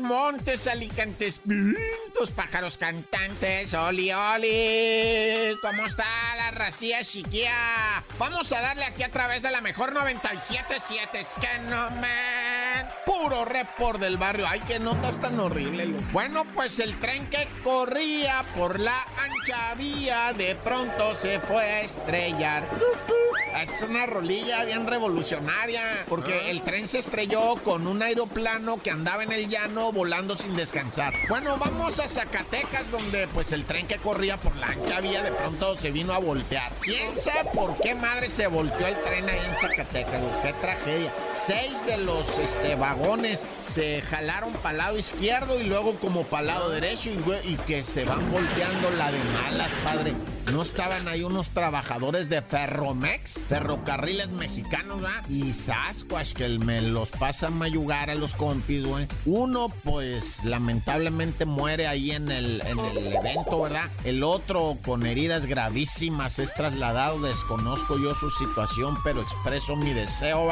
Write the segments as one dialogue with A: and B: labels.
A: Montes, montes, alicantes, pintos, pájaros cantantes, oli, oli. ¿Cómo está la racía chiquilla? Vamos a darle aquí a través de la mejor 97.7. Es que no me. Puro report del barrio. Ay, qué notas tan horribles. loco. Bueno, pues el tren que corría por la ancha vía de pronto se fue a estrellar. Es una rolilla bien revolucionaria, porque el tren se estrelló con un aeroplano que andaba en el llano volando sin descansar. Bueno, vamos a Zacatecas, donde pues el tren que corría por la ancha vía de pronto se vino a voltear. ¿Quién sabe por qué madre se volteó el tren ahí en Zacatecas? güey? Qué tragedia. Seis de los este, vagones se jalaron para lado izquierdo y luego como para lado derecho y, y que se van volteando la de malas, padre. ¿No estaban ahí unos trabajadores de Ferromex? Ferrocarriles mexicanos, ¿verdad? Y Sasquatch, que me los pasa a mayugar a los compis, güey. Uno, pues, lamentablemente muere ahí en el, en el evento, ¿verdad? El otro, con heridas gravísimas, es trasladado. Desconozco yo su situación, pero expreso mi deseo,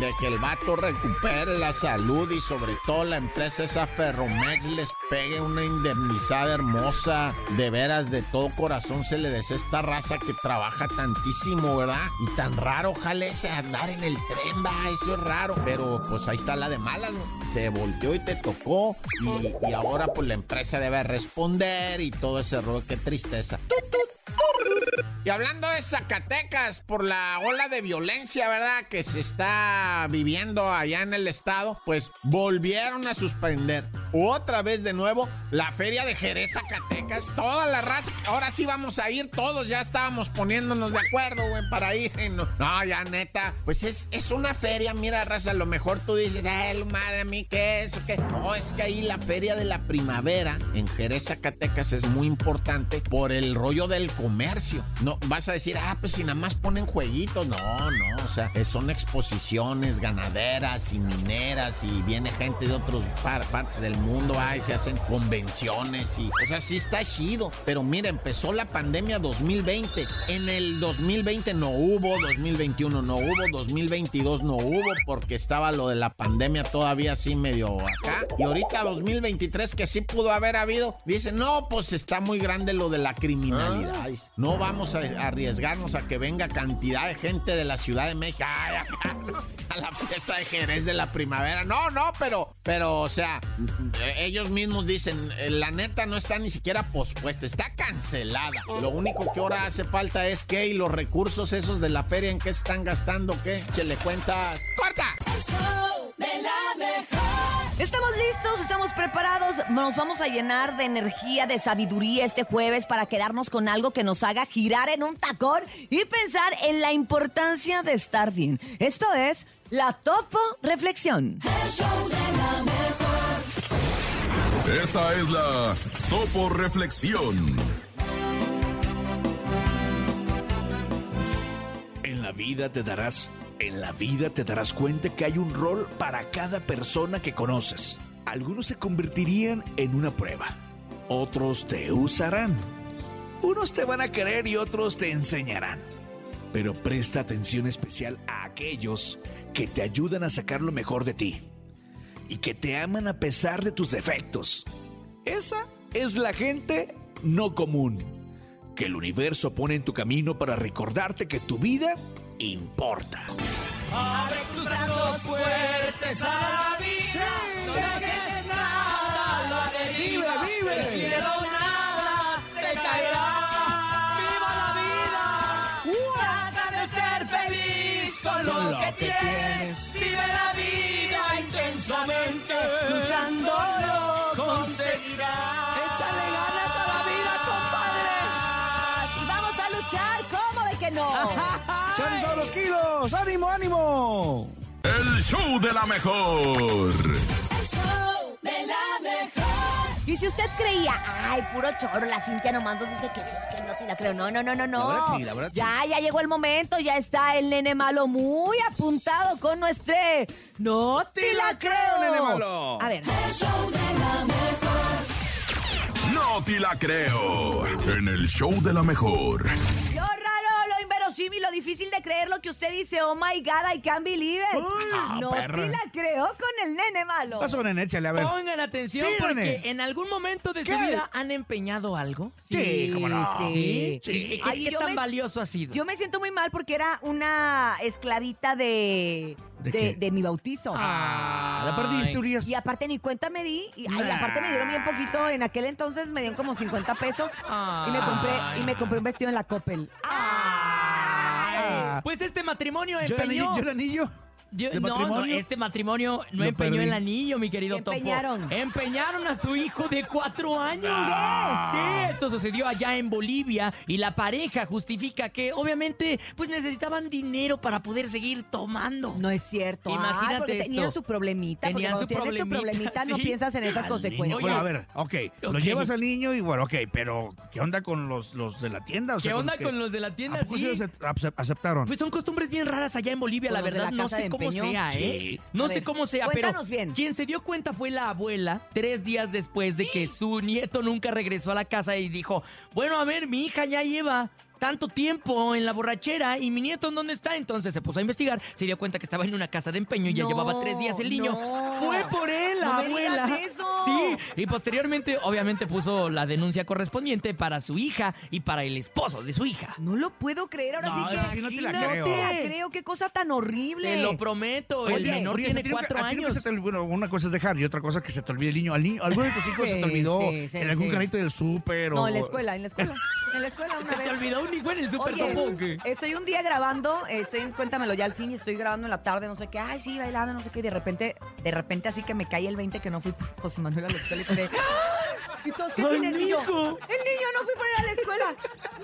A: de que el vato recupere la salud y sobre todo la empresa esa Ferromex les pegue una indemnizada hermosa. De veras, de todo corazón se le desea esta raza que trabaja tantísimo, ¿verdad? Y tan raro, ojalá ese andar en el tren, va, eso es raro. Pero pues ahí está la de malas, ¿no? Se volteó y te tocó. Y, y ahora pues la empresa debe responder y todo ese rollo, qué tristeza. Y hablando de Zacatecas, por la ola de violencia, ¿verdad? Que se está viviendo allá en el estado, pues volvieron a suspender otra vez de nuevo la feria de Jerez, Zacatecas. Toda la raza, ahora sí vamos a ir todos, ya estábamos poniéndonos de acuerdo, güey, para ir. No, ya neta, pues es, es una feria, mira, raza, a lo mejor tú dices, ay, madre mía, ¿qué es? qué?". No, es que ahí la feria de la primavera en Jerez, Zacatecas es muy importante por el rollo del comercio. Vas a decir, ah, pues si nada más ponen jueguitos. No, no, o sea, son exposiciones ganaderas y mineras y viene gente de otras partes del mundo, ay, se hacen convenciones y, o sea, sí está chido. Pero mira, empezó la pandemia 2020. En el 2020 no hubo, 2021 no hubo, 2022 no hubo porque estaba lo de la pandemia todavía así medio acá. Y ahorita 2023 que sí pudo haber habido, dice, no, pues está muy grande lo de la criminalidad. Dice, No vamos a arriesgarnos a que venga cantidad de gente de la Ciudad de México a la fiesta de Jerez de la primavera. No, no, pero, pero, o sea, ellos mismos dicen, eh, la neta no está ni siquiera pospuesta, está cancelada. Lo único que ahora hace falta es que y los recursos esos de la feria en qué se están gastando, ¿qué? Chele cuentas. ¡Corta!
B: El show.
C: Estamos listos, estamos preparados. Nos vamos a llenar de energía, de sabiduría este jueves para quedarnos con algo que nos haga girar en un tacón y pensar en la importancia de estar bien. Esto es la Topo Reflexión.
B: El show de la mejor.
D: Esta es la Topo Reflexión.
E: En la vida te darás, en la vida te darás cuenta que hay un rol para cada persona que conoces. Algunos se convertirían en una prueba, otros te usarán, unos te van a querer y otros te enseñarán. Pero presta atención especial a aquellos que te ayudan a sacar lo mejor de ti y que te aman a pesar de tus defectos. Esa es la gente no común que el universo pone en tu camino para recordarte que tu vida importa.
F: Abre tus brazos fuertes a la vida. No dejes nada, la deriva.
G: Vive, vive.
F: El cielo nada te caerá. ¡Viva la vida! Trata de ser feliz con lo,
G: Con lo
F: que,
G: que
F: tienes.
G: tienes.
F: Vive la vida intensamente. Luchando lo conseguirás.
G: Échale ganas a la vida,
C: Y vamos a luchar, ¿cómo de que no?
G: ¡Salen todos los kilos! ¡Ánimo, ánimo!
D: El show de la mejor.
B: El show de la mejor.
C: Y si usted creía, ay, puro choro, la Cintia nomás nos dice que sí, que no te la creo. No, no, no, no, no.
G: verdad sí, la verdad sí.
C: ya, ya llegó el momento, ya está el nene malo muy apuntado con nuestro. No te la creo,
G: nene malo.
C: A ver.
B: El show de la mejor.
D: No te la creo. En el show de la mejor.
C: Lo difícil de creer lo que usted dice, oh my god, I can't believe it. No
G: perra.
C: te la creo con el nene malo.
G: Paso, nene, échale, a ver.
F: Pongan atención
G: Sí,
F: porque
G: nene.
F: en algún momento de su
G: ¿Qué?
F: vida han empeñado algo.
G: Sí, cómo no.
C: Sí.
F: ¿Sí? ¿Y ¿Qué,
C: Ay,
F: qué
C: yo
F: tan
C: me-
F: valioso ha sido?
C: Yo me siento muy mal porque era una esclavita de,
G: ¿De
C: de,
G: qué?
C: de mi bautizo.
G: Ah, la perdiste, Urias.
C: Y aparte ni cuenta me di, y ay,
G: Nah.
C: aparte me dieron bien poquito, en aquel entonces me dieron como 50 pesos y me compré
F: Ay.
C: y me compré un vestido en la Coppel.
G: Ah.
F: Pues este matrimonio empeñó.
G: ¿Yo el anillo? ¿De
F: no, no,
G: matrimonio?
F: este matrimonio no
G: Lo
F: empeñó
G: perdí.
F: el anillo, mi querido
C: ¿Qué
F: Topo.
C: empeñaron?
F: Empeñaron a su hijo de cuatro años.
G: Ah.
F: Sí, esto sucedió allá en Bolivia y la pareja justifica que obviamente pues necesitaban dinero para poder seguir tomando.
C: No es cierto.
F: Imagínate
C: Ay, porque
F: esto.
C: tenían su problemita.
F: Tenían su
C: tienes tu
F: problemita,
C: problemita no
F: sí.
C: piensas en esas
G: Al
C: consecuencias.
G: niño. Bueno, a ver, ok. Lo llevas al niño y bueno, ok, pero ¿qué onda con los, los de la tienda? O sea,
F: ¿Qué onda
G: que-
F: con los de la tienda?
G: ¿A poco sí
F: Sí.
G: los acep- aceptaron?
F: Pues son costumbres bien raras allá en Bolivia,
C: Con
F: la
C: los
F: verdad.
C: la
F: No sé
C: de
F: cómo sea, ¿eh?
G: Sí.
F: No
C: A
F: sé
C: ver,
F: cómo sea, pero
C: cuéntanos bien.
F: quien se dio cuenta fue la abuela tres días después de que su nieto nunca regresó a la casa y dijo, bueno, a ver, mi hija ya lleva tanto tiempo en la borrachera y mi nieto ¿en dónde está? Entonces se puso a investigar, se dio cuenta que estaba en una casa de empeño y ya
C: No,
F: llevaba tres días el niño.
C: no.
F: Fue por él, la
C: No me
F: abuela.
C: digas eso.
F: Sí, y posteriormente obviamente puso la denuncia correspondiente para su hija y para el esposo de su hija.
C: No lo puedo creer, ahora
G: No,
C: sí que
G: esa sí no te la
C: no
G: creo.
C: te la creo, qué cosa tan horrible.
F: Te lo prometo, el menor tiene cuatro años.
G: se te olvidó- bueno, una cosa es dejar y otra cosa es que se te olvide el niño. Al niño, ¿alguno de tus hijos se te olvidó
C: sí, sí,
G: en algún
C: sí.
G: carrito del súper?
C: No,
G: o-
C: en la escuela, en la escuela. En la escuela una
F: ¿Se te
C: vez.
F: olvidó un hijo en el super
C: Oye,
F: topo o qué?
C: estoy un día grabando, estoy en Cuéntamelo ya al fin y estoy grabando en la tarde, no sé qué, ay, sí, bailando, no sé qué, y de repente, de repente así que me cae el 20 que no fui por José Manuel a la escuela y fue de, ¡Ah! ¿Y todos qué? Y yo,
F: mijo.
C: el niño no fui por ir a la escuela,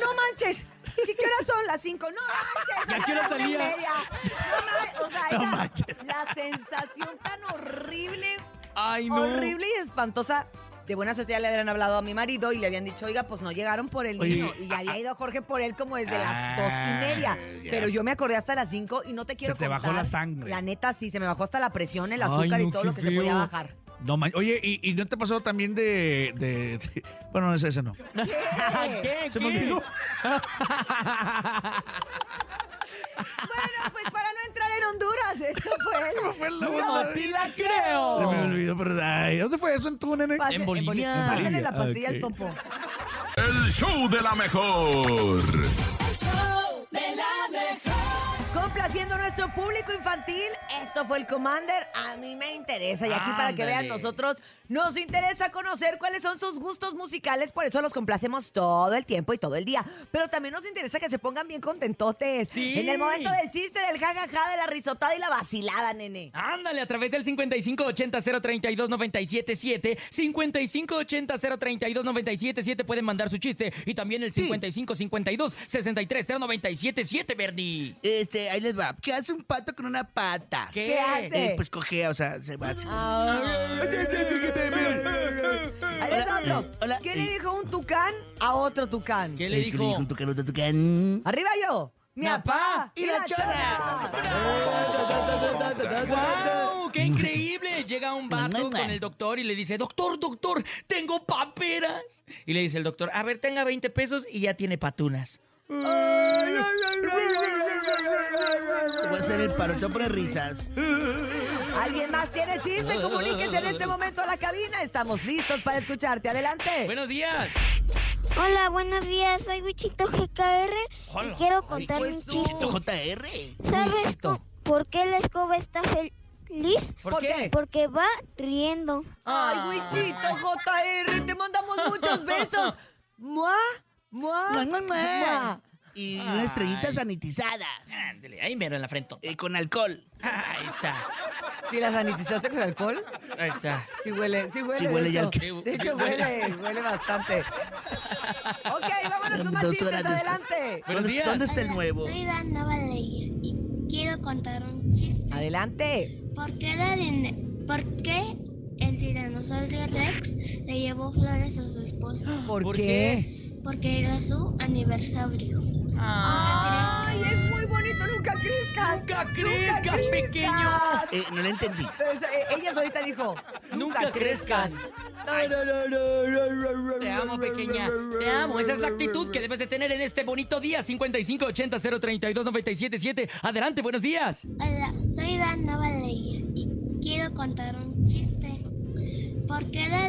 C: no manches. ¿Qué, qué horas son? Las 5. No manches.
F: ¿Y a qué hora salía?
C: media. No manches, o sea,
G: No
C: esa-
G: manches.
C: la sensación tan horrible
F: Ay, no.
C: horrible y espantosa. De buena suerte ya le habían hablado a mi marido y le habían dicho, oiga, pues no llegaron por el
G: Oye,
C: niño. Y ya había ido Jorge por él como desde las
G: Ah,
C: dos y media.
G: ya.
C: Pero yo me acordé hasta las cinco y no te quiero
G: te bajó
C: contar.
G: la sangre.
C: La neta, sí, se me bajó hasta la presión, el
F: Ay,
C: azúcar
F: no,
C: y todo
F: qué
C: lo que se podía
F: feo.
C: bajar.
G: No, man- Oye, ¿y, y no te pasó también de, de- de- Bueno, ese, ese no.
F: ¿Qué?
G: Se me olvidó.
C: Bueno, pues para no entrar en Honduras, esto fue el...
F: No te la creo.
G: Se me olvidó, pero ay, ¿dónde fue eso en tu nene?
C: Pase-
F: En Bolivia.
C: Pásale la
G: En Bolivia,
C: pastilla
G: ok.
C: al topo.
D: El show de la mejor.
B: El show de la mejor.
C: Complaciendo a nuestro público infantil, esto fue el Commander. A mí me interesa. Y aquí para que vean, nosotros nos interesa conocer cuáles son sus gustos musicales. Por eso los complacemos todo el tiempo y todo el día. Pero también nos interesa que se pongan bien contentotes.
F: Sí.
C: En el momento del chiste, del jajaja, de la risotada y la vacilada, nene.
F: Ándale, a través del 5580-032-977, 5580-032-977 pueden mandar su chiste y también el 5552-630977, Bernie.
H: Este, ahí les va. ¿Qué hace un pato con una pata?
F: ¿Qué?
C: ¿Qué hace?
H: Eh, pues cojea, o sea, se va. así.
C: Ah.
H: Hola,
C: ¿Qué le dijo un tucán a otro tucán?
F: ¿Qué le
H: que
F: dijo?
H: un tucán, otro tucán.
C: Arriba yo. Mi papá
H: y la chona.
F: ¡Wow! ¡Qué increíble! Llega un vato con el doctor y le dice, doctor, doctor, tengo paperas. Y le dice el doctor, a ver, tenga 20 pesos y ya tiene patunas.
H: Te voy a hacer el paro, te voy a poner risas.
C: ¿Alguien más tiene chiste? Comuníquese en este momento a la cabina. Estamos listos para escucharte. Adelante.
F: Buenos días.
I: Hola, buenos días. Soy Wichito GKR y quiero contar
C: pues
I: un chiste.
H: JR.
I: ¿Sabes
C: Wichito.
I: por qué la escoba está feliz?
C: ¿Por qué?
I: Porque va riendo.
C: Ay, Wichito JR, te mandamos muchos besos. ¡Mua! ¡Mua!
H: Mua, mua, Y una estrellita sanitizada.
F: Ándale, ahí mero en la frente.
H: eh, con alcohol.
F: Ahí está.
C: ¿Sí la sanitizaste con alcohol?
F: Ahí está.
C: Sí huele, sí huele.
H: Sí
C: de
H: huele ya
C: De hecho, huele, huele bastante. Ok, vámonos con más
H: Dos
C: chistes, adelante.
F: Buenos
H: ¿Dónde,
F: días.
H: ¿Dónde está el nuevo?
I: Soy Dana Valeria y quiero contar un chiste.
C: Adelante.
I: ¿Por qué, la dine- ¿Por qué el tiranosaurio Rex le llevó flores a su esposa
C: ¿Por,
F: ¿Por
C: qué?
I: porque era su aniversario.
C: Ay, es muy bonito, nunca crezcas.
F: Nunca crezcas, pequeño.
H: Eh, no lo entendí.
C: Pero eso, eh, ella solita dijo,
F: Nunca crezcas.
C: No, no, no, no, no, no, no,
F: Te amo, pequeña. Te amo. Esa es la actitud que debes de tener en este bonito día. 5580 032 977. Adelante, buenos días.
I: Hola, soy Dan Novaley y quiero contar un chiste. ¿Por qué, la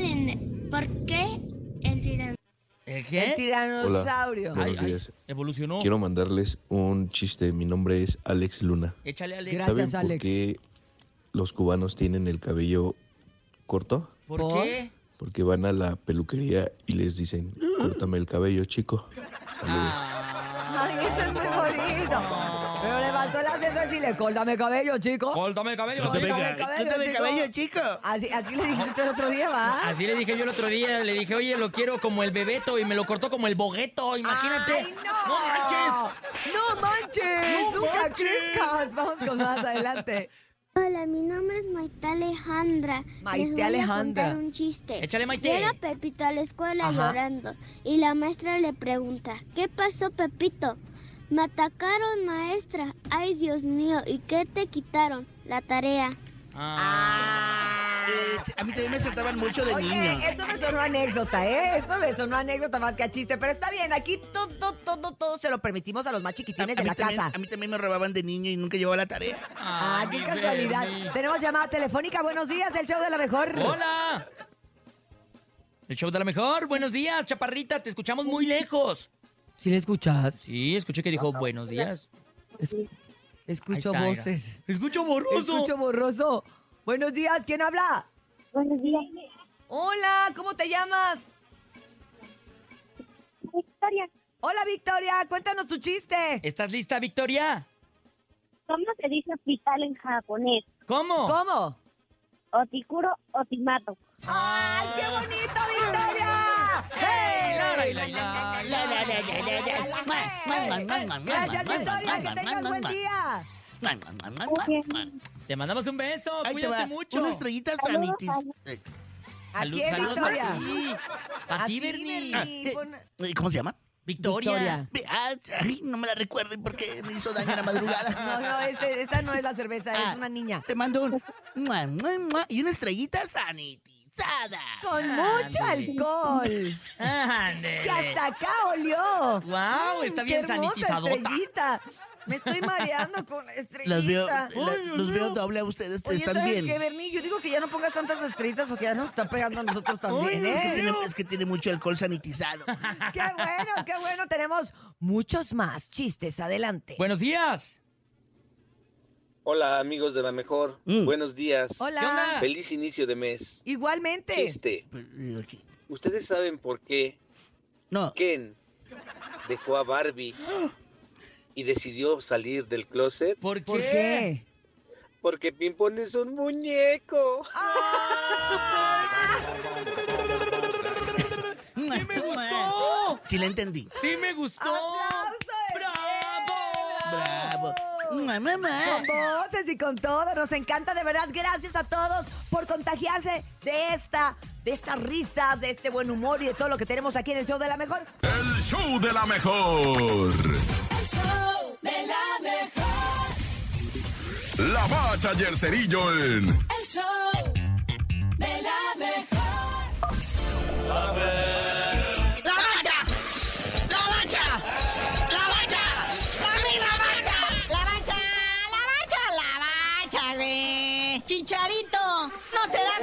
I: ¿Por qué el tiranosaurio
F: ¿El
C: El
F: qué?
C: tiranosaurio.
J: Buenos
F: Ay, ay,
J: días.
F: evolucionó.
J: Quiero mandarles un chiste. Mi nombre es Alex Luna.
F: Échale, Alex.
C: Gracias,
J: ¿Saben por
C: Alex.
J: qué los cubanos tienen el cabello corto?
F: ¿Por,
C: ¿Por?
F: qué?
J: Porque van a la peluquería y les dicen, córtame el cabello, chico. Saludos.
F: Ah.
C: Ay, eso es muy bonito. Faltó el acento de decirle, córtame cabello, chico.
F: Córtame el cabello.
C: Córtame
F: chico.
C: el cabello,
H: Córtame el
C: chico.
H: cabello, chico.
C: Así, así le dijiste el otro día, ¿va?
F: Así le dije yo el otro día, le dije, oye, lo quiero como el bebeto y me lo cortó como el bogueto, imagínate.
C: ¡Ay, no!
F: ¡No manches!
C: ¡No manches!
F: ¡No
C: ¡Nunca
F: manches!
C: crezcas! Vamos con más adelante.
I: Hola, mi nombre es Maite Alejandra.
C: Maite
I: Les voy
C: Alejandra.
I: a contar un chiste.
F: Échale, Maite.
I: Llega Pepito a la escuela
C: Ajá.
I: llorando y la maestra le pregunta, ¿qué pasó, Pepito? Me atacaron, maestra. Ay, Dios mío, ¿y qué te quitaron? La tarea.
F: Ah.
H: Eh, a mí también me saltaban mucho de
C: Oye,
H: niño.
C: eso me sonó anécdota, ¿eh? Eso me sonó anécdota más que a chiste. Pero está bien, aquí todo, todo, todo se lo permitimos a los más chiquitines
H: a
C: de la
H: también,
C: casa.
H: a mí también me robaban de niño y nunca llevaba la tarea.
C: Ah, qué casualidad.
F: Bernie.
C: Tenemos llamada telefónica. Buenos días, el show de la mejor.
F: ¡Hola! El show de la mejor. Buenos días, chaparrita. Te escuchamos muy lejos.
C: ¿Sí le escuchas?
F: Sí, escuché que dijo buenos días.
C: Es- escucho
F: está,
C: voces.
F: Escucho borroso.
C: Escucho borroso. Buenos días, ¿quién habla?
I: Buenos días.
C: Hola, ¿cómo te llamas?
I: Victoria,
C: Hola, Victoria, cuéntanos tu chiste.
F: ¿Estás lista, Victoria?
I: ¿cómo se dice hospital en japonés?
F: ¿Cómo?
C: ¿Cómo?
I: Otikuro Otimato.
C: ¡Ay, qué bonito, Victoria!
F: Te mandamos un beso.
H: Ahí te
F: Cuídate mucho.
H: Una estrellita sanitis. Eh,
C: ¿A
F: Salud- saludos para ti. Para ti, Bernie.
H: Eh, eh, ¿Cómo se llama?
F: Victoria.
C: Victoria.
H: Ah, ay, no me la recuerden porque me hizo daño en la madrugada.
C: No, no, este- esta no es la cerveza,
H: Ah.
C: es una niña.
H: Te mando un mua, mua, mua, y una estrellita
C: Con mucho alcohol. Que hasta acá olió.
F: Guau, está
C: Qué
F: bien
C: hermosa
F: sanitizadota.
C: estrellita. Me estoy mareando con la estrellita.
H: Los veo, la-
F: Ay,
H: los veo doble a ustedes.
C: Oye,
H: Están
C: ¿sabes
H: bien.
C: qué, Bernie? Yo digo que ya no pongas tantas estrellitas porque ya nos está pegando a nosotros también,
H: Es que, tiene, es que tiene mucho alcohol sanitizado.
C: ¡Qué bueno, qué bueno! Tenemos muchos más chistes. Adelante.
F: Buenos días.
K: Hola amigos de la mejor,
H: Mm.
K: buenos días.
C: Hola.
F: ¿Qué onda?
K: Feliz inicio de mes.
C: Igualmente.
K: Chiste. ¿Ustedes saben por qué
H: No,
K: Ken dejó a Barbie y decidió salir del closet?
F: ¿Por qué?
C: ¿Por qué?
K: Porque Pimpón es un muñeco.
F: ¡Sí me gustó!
H: Sí la entendí.
F: ¡Sí me gustó!
C: ¡Aplauso de
F: ¡Bravo!
H: Bravo.
C: Con voces y con todo, nos encanta de verdad. Gracias a todos por contagiarse de esta, de esta risa, de este buen humor y de todo lo que tenemos aquí en el show de la mejor.
D: El show de la mejor.
B: El show de la mejor.
D: La bacha y el cerillo en
B: El show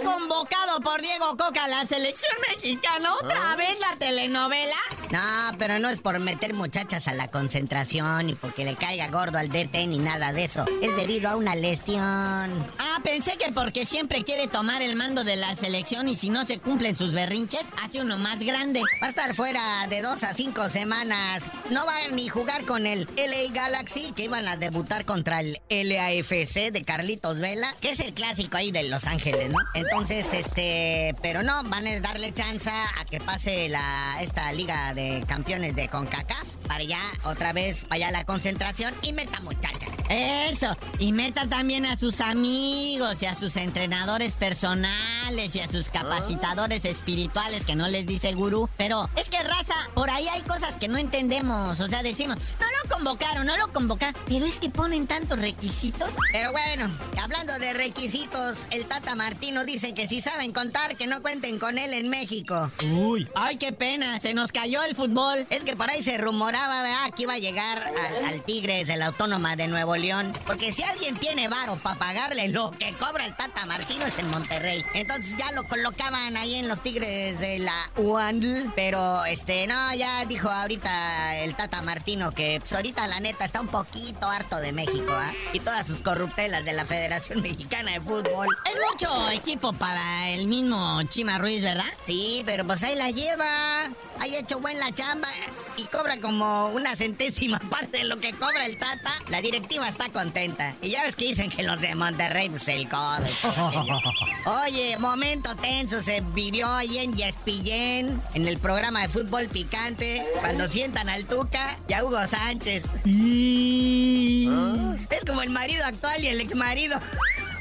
L: convocado por Diego Coca a la selección mexicana otra vez la telenovela?
M: No, pero no es por meter muchachas a la concentración y porque le caiga gordo al DT ni nada de eso. Es debido a una lesión.
L: Ah, pensé que porque siempre quiere tomar el mando de la selección y si no se cumplen sus berrinches, hace uno más grande.
M: Va a estar fuera de dos a cinco semanas. No va a ni jugar con el LA Galaxy, que iban a debutar contra el LAFC de Carlitos Vela, que es el clásico ahí de Los Ángeles, ¿no? Entonces, este, pero no, van a darle chance a que pase la esta liga de campeones de CONCACAF para ya otra vez vaya a la concentración y meta muchachas.
L: Eso, y meta también a sus amigos y a sus entrenadores personales. y a sus capacitadores espirituales que no les dice gurú. Pero es que raza, por ahí hay cosas que no entendemos. O sea, decimos, no lo convocaron, no lo convocaron. Pero es que ponen tantos requisitos.
M: Pero bueno, hablando de requisitos, el Tata Martino dice que si saben contar, que no cuenten con él en México.
L: Uy, ay, qué pena, se nos cayó el fútbol.
M: Es que por ahí se rumoraba, ¿verdad? Que iba a llegar al, al Tigres, el Autónoma de Nuevo León. Porque si alguien tiene varo para pagarle lo que cobra el Tata Martino es en Monterrey. Entonces ya lo colocaban ahí en los Tigres de la UANL. Pero este, no, ya dijo ahorita el Tata Martino que pues, ahorita la neta está un poquito harto de México, ¿ah? Y todas sus corruptelas de la Federación Mexicana de Fútbol.
L: Es mucho equipo para el mismo Chima Ruiz, ¿verdad?
M: Sí, pero pues ahí la lleva. Ha hecho buen la chamba y cobra como una centésima parte de lo que cobra el Tata. La directiva está contenta. Y ya ves que dicen que los de Monterrey, pues el codo. Oye, momento tenso se vivió ahí en Yaspillén, en el programa de fútbol picante, cuando sientan al Tuca y a Hugo Sánchez. Es como el marido actual y el ex marido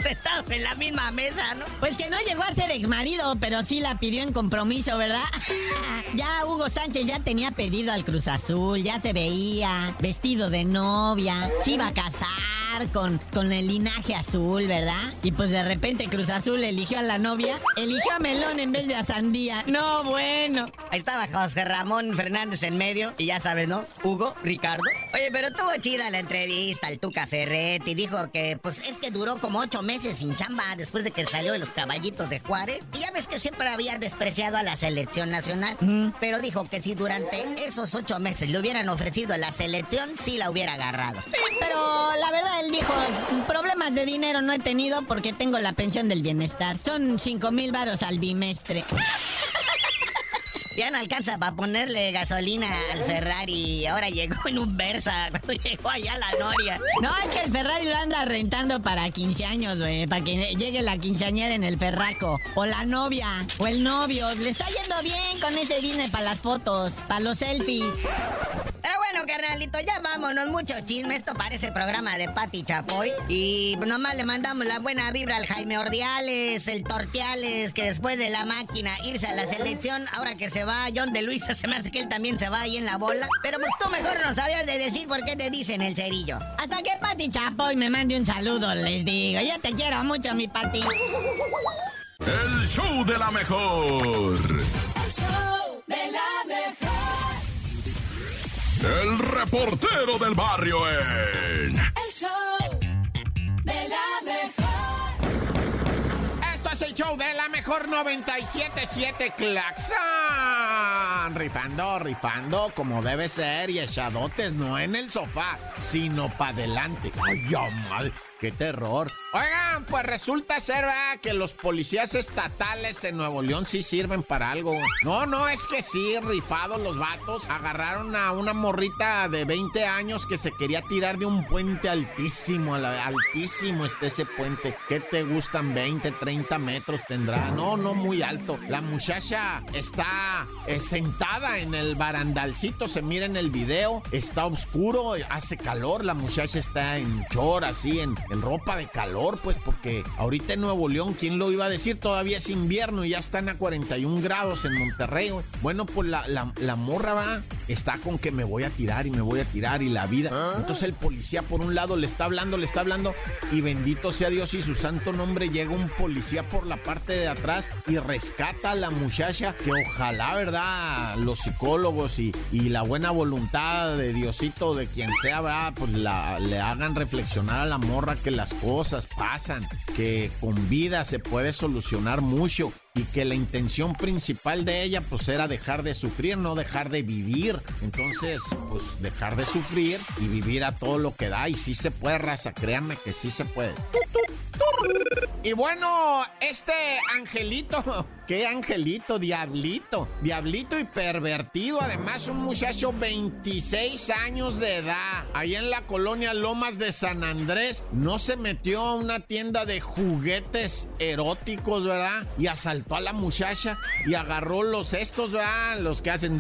M: sentados en la misma mesa, ¿no?
L: Pues que no llegó a ser ex marido, pero sí la pidió en compromiso, ¿verdad? ya Hugo Sánchez ya tenía pedido al Cruz Azul, ya se veía vestido de novia, se iba a casar con, con el linaje azul, ¿verdad? Y pues de repente Cruz Azul eligió a la novia, eligió a Melón en vez de a Sandía. No, bueno.
M: Ahí estaba José Ramón Fernández en medio, y ya sabes, ¿no? Hugo, Ricardo. Oye, pero tuvo chida la entrevista, el Tuca Ferretti, dijo que pues es que duró como ocho meses sin chamba después de que salió de los caballitos de Juárez. Y ya ves que siempre había despreciado a la selección nacional. Pero dijo que si durante esos ocho meses le hubieran ofrecido a la selección, sí la hubiera agarrado.
L: Pero la verdad, él dijo, problemas de dinero no he tenido porque tengo la pensión del bienestar. Son cinco mil varos al bimestre.
M: Ya no alcanza para ponerle gasolina al Ferrari. Ahora llegó en un Versa cuando llegó allá la Noria.
L: No, es que el Ferrari lo anda rentando para 15 años, güey. Para que llegue la quinceañera en el ferraco. O la novia. O el novio. Le está yendo bien con ese business para las fotos. Para los selfies.
M: Bueno, carnalito, ya vámonos. Mucho chisme. Esto parece programa de Pati Chapoy. Y nomás le mandamos la buena vibra al Jaime Ordiales, el Tortiales, que después de la máquina irse a la selección, ahora que se va John de Luisa, se me hace que él también se va ahí en la bola. Pero pues tú mejor no sabías de decir por qué te dicen el cerillo.
L: Hasta que Pati Chapoy me mande un saludo, les digo. Yo te quiero mucho, mi Pati.
D: El show de la mejor.
B: El show de la mejor.
D: El reportero del barrio en.
B: El show de la mejor.
A: Esto es el show de la mejor 977 Claxon. Rifando, rifando como debe ser y echadotes, no en el sofá, sino para adelante. Ay, ya mal. ¡Qué terror! Oigan, pues resulta ser ¿verdad? que los policías estatales en Nuevo León sí sirven para algo. No, no, es que sí, rifados los vatos. Agarraron a una morrita de 20 años que se quería tirar de un puente altísimo, altísimo está ese puente. ¿Qué te gustan? 20, 30 metros tendrá. No, no muy alto. La muchacha está eh, sentada en el barandalcito, se mira en el video. Está oscuro, hace calor. La muchacha está en chor, así, en, en ropa de calor, pues, porque ahorita en Nuevo León, ¿quién lo iba a decir? Todavía es invierno y ya están a 41 grados en Monterrey. Bueno, pues la, la- la morra va, está con que me voy a tirar y me voy a tirar y la vida. Entonces el policía por un lado le está hablando, le está hablando y bendito sea Dios y su santo nombre llega un policía por la parte de atrás y rescata a la muchacha que ojalá, ¿verdad? Los psicólogos y, y la buena voluntad de Diosito, de quien sea, ¿verdad? Pues la- le hagan reflexionar a la morra que las cosas pasan, que con vida se puede solucionar mucho y que la intención principal de ella pues era dejar de sufrir, no dejar de vivir. Entonces, pues dejar de sufrir y vivir a todo lo que da y sí se puede, raza, créanme que sí se puede. Y bueno, este angelito qué angelito, diablito, diablito y pervertido. Además, un muchacho 26 años de edad, ahí en la colonia Lomas de San Andrés, no se metió a una tienda de juguetes eróticos, ¿verdad? Y asaltó a la muchacha y agarró los estos, ¿verdad? Los que hacen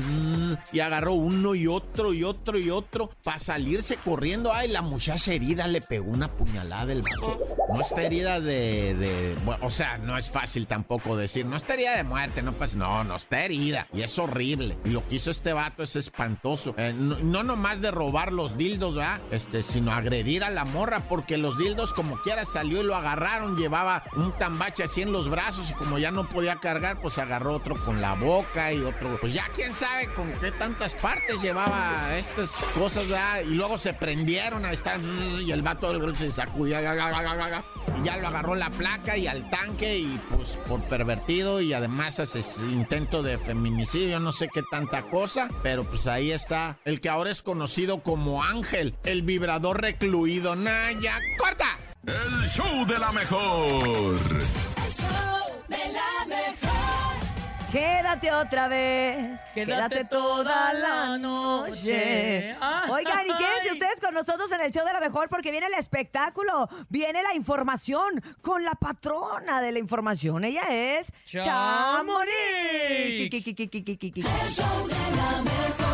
A: y agarró uno y otro y otro y otro para salirse corriendo. Ay, la muchacha herida le pegó una puñalada el vato. No está herida de, o sea, no es fácil tampoco decir, no está herida de muerte, no pues no, no está herida y es horrible. Y lo que hizo este vato es espantoso. Eh, no, no nomás de robar los dildos, ¿verdad? Este, sino agredir a la morra porque los dildos como quiera salió y lo agarraron, llevaba un tambache así en los brazos y como ya no podía cargar, pues agarró otro con la boca y otro, pues ya quién sabe con qué tantas partes llevaba estas cosas, ¿verdad? Y luego se prendieron, ahí está, y el vato se sacudía, y ya lo agarró la placa y al tanque y pues por pervertido y además hace intento de feminicidio, no sé qué tanta cosa, pero pues ahí está el que ahora es conocido como Ángel, el vibrador recluido. Naya, corta.
D: El show de la mejor.
B: El show de la mejor.
C: Quédate otra vez.
F: Quédate toda la noche. Ah.
C: Oigan, y quédense ustedes con nosotros en el show de la mejor porque viene el espectáculo, viene la información con la patrona de la información. Ella es
F: Chamonix.
C: Chamonix.
B: El show de la mejor.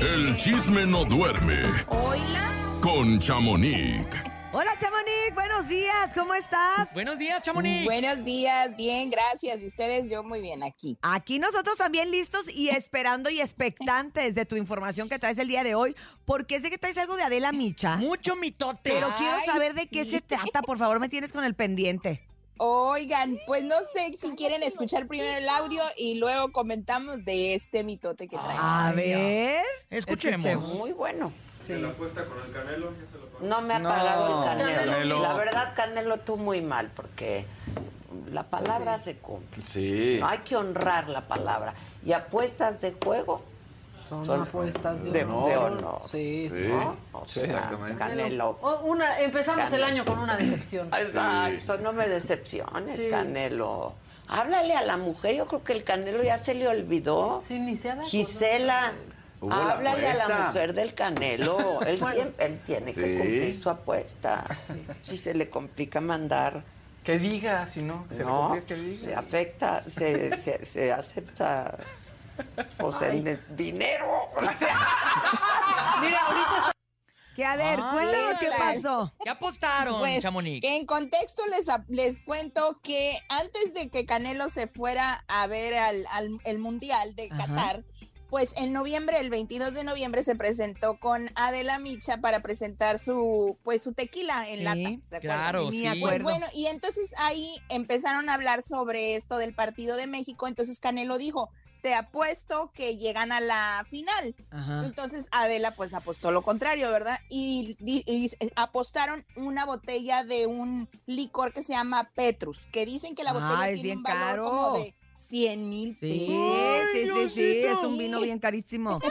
D: El chisme no duerme
C: Hola.
D: con Chamonix.
C: Hola, Chamonix. Buenos días. ¿Cómo estás?
F: Buenos días, Chamonix.
N: Buenos días, bien, gracias. Y ustedes, yo muy bien aquí.
C: Aquí nosotros también listos y esperando y expectantes de tu información que traes el día de hoy, porque sé que traes algo de Adela Micha.
F: Mucho mitote.
C: Pero quiero
N: Ay,
C: saber de qué
N: sí.
C: se trata. Por favor, me tienes con el pendiente.
N: Oigan, pues no sé si quieren escuchar primero el audio y luego comentamos de este mitote que traemos.
C: A ver.
F: Escuchemos.
O: Muy bueno.
P: ¿La apuesta con el Canelo? ¿Ya se lo?
O: No me ha pagado el canelo.
P: Canelo.
O: La verdad, Canelo, tú muy mal, porque la palabra se cumple.
P: Sí.
O: No hay que honrar la palabra. Y apuestas de juego
Q: Son, apuestas de,
O: de,
Q: honor.
O: de honor.
Q: Sí, sí.
O: ¿no? O
P: Sí, exactamente.
O: Canelo.
Q: O- una, empezamos el año con una decepción.
O: Exacto, no me decepciones,
Q: Sí.
O: Canelo. Háblale a la mujer, yo creo que el Canelo ya se le olvidó.
Q: Sí, ni se ha dado
O: Gisela, háblale a la mujer del Canelo. Él, siempre- él tiene que cumplir su apuesta. Si se le complica mandar,
R: Que diga, si no, se le
O: no,
R: complica que diga.
O: se afecta, se, se, se acepta pues, el de- dinero. O sea,
Q: Mira, ahorita
C: Que a ver,
F: Ay.
C: cuéntanos qué pasó.
F: ¿Qué apostaron,
N: Pues
F: Chamonix?
N: en contexto les, les cuento que antes de que Canelo se fuera a ver al, al- el Mundial de
C: Ajá.
N: Qatar, pues en noviembre, el 22 de noviembre, se presentó con Adela Micha para presentar su, pues, su tequila en
C: Sí,
N: lata. ¿se?
F: Claro, sí.
N: Pues bueno, y entonces ahí empezaron a hablar sobre esto del partido de México. Entonces Canelo dijo, te apuesto que llegan a la final.
C: Ajá.
N: Entonces Adela pues apostó lo contrario, ¿verdad? Y, y apostaron una botella de un licor que se llama Petrus, que dicen que la
C: Ah,
N: botella
C: es
N: tiene
C: bien
N: un valor
C: caro.
N: como de 100 mil
C: Sí,
N: pesos.
C: sí, sí, sí, es un vino bien carísimo.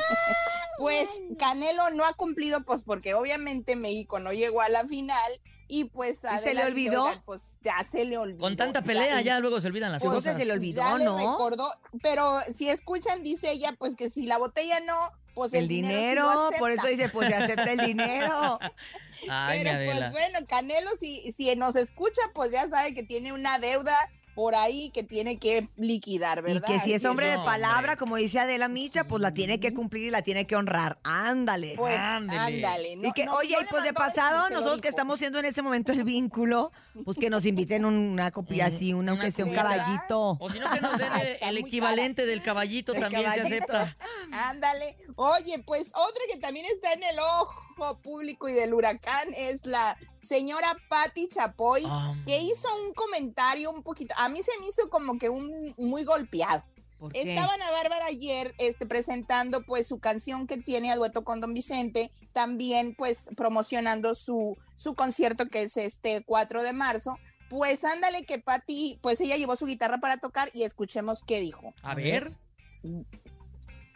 N: Pues Canelo no ha cumplido, pues porque obviamente México no llegó a la final y pues
C: se
N: Adela
C: le olvidó?
N: "Oigan, pues ya se le olvidó.
F: Con tanta
N: Ya,
F: pelea
N: y-
F: ya luego se olvidan las
N: pues,
F: cosas.
C: se le olvidó,
N: ya le
C: ¿no?
N: recordó, pero si escuchan, dice ella, pues que si la botella no, pues el,
C: El
N: dinero, sí
C: dinero,
N: lo
C: por eso dice, pues se acepta el dinero.
F: Ay,
N: Pero pues bueno, Canelo, si, si nos escucha, pues ya sabe que tiene una deuda por ahí que tiene que liquidar,
C: Y
N: ¿verdad?
C: que si es hombre de palabra,
F: hombre.
C: como dice Adela Micha, pues la tiene que cumplir y la tiene que honrar. Ándale.
N: Pues ándale. no-
C: y que,
N: no-
C: oye,
N: no
C: y pues de pasado, nosotros que estamos siendo en ese momento el vínculo, pues que nos inviten una copia así, una,
F: una
C: aunque sea un caballito.
F: O si no, que nos den el, equivalente del caballito
C: El
F: también se acepta.
N: Ándale. Oye, pues otra que también está en el ojo público y del huracán es la señora Patti Chapoy,
F: Ah,
N: que hizo un comentario un poquito, a mí se me hizo como que un muy golpeado.
C: ¿Por qué?
N: Estaba Ana Bárbara ayer este, presentando pues su canción que tiene a dueto con Don Vicente, también pues promocionando su, su concierto que es este 4 de marzo. Pues ándale que Patti, pues ella llevó su guitarra para tocar y escuchemos qué dijo.
F: A ver.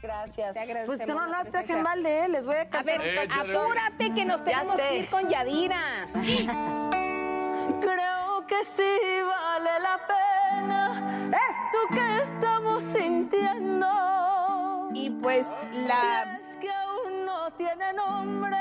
S: Gracias.
C: Pues que no, no saquen mal de él, les voy a
S: A
C: cantar.
S: ver, apúrate que nos tenemos que ir con Yadira.
C: Creo que sí vale la pena
B: esto que estamos sintiendo.
N: Y pues la
B: Es que aún no tiene nombre,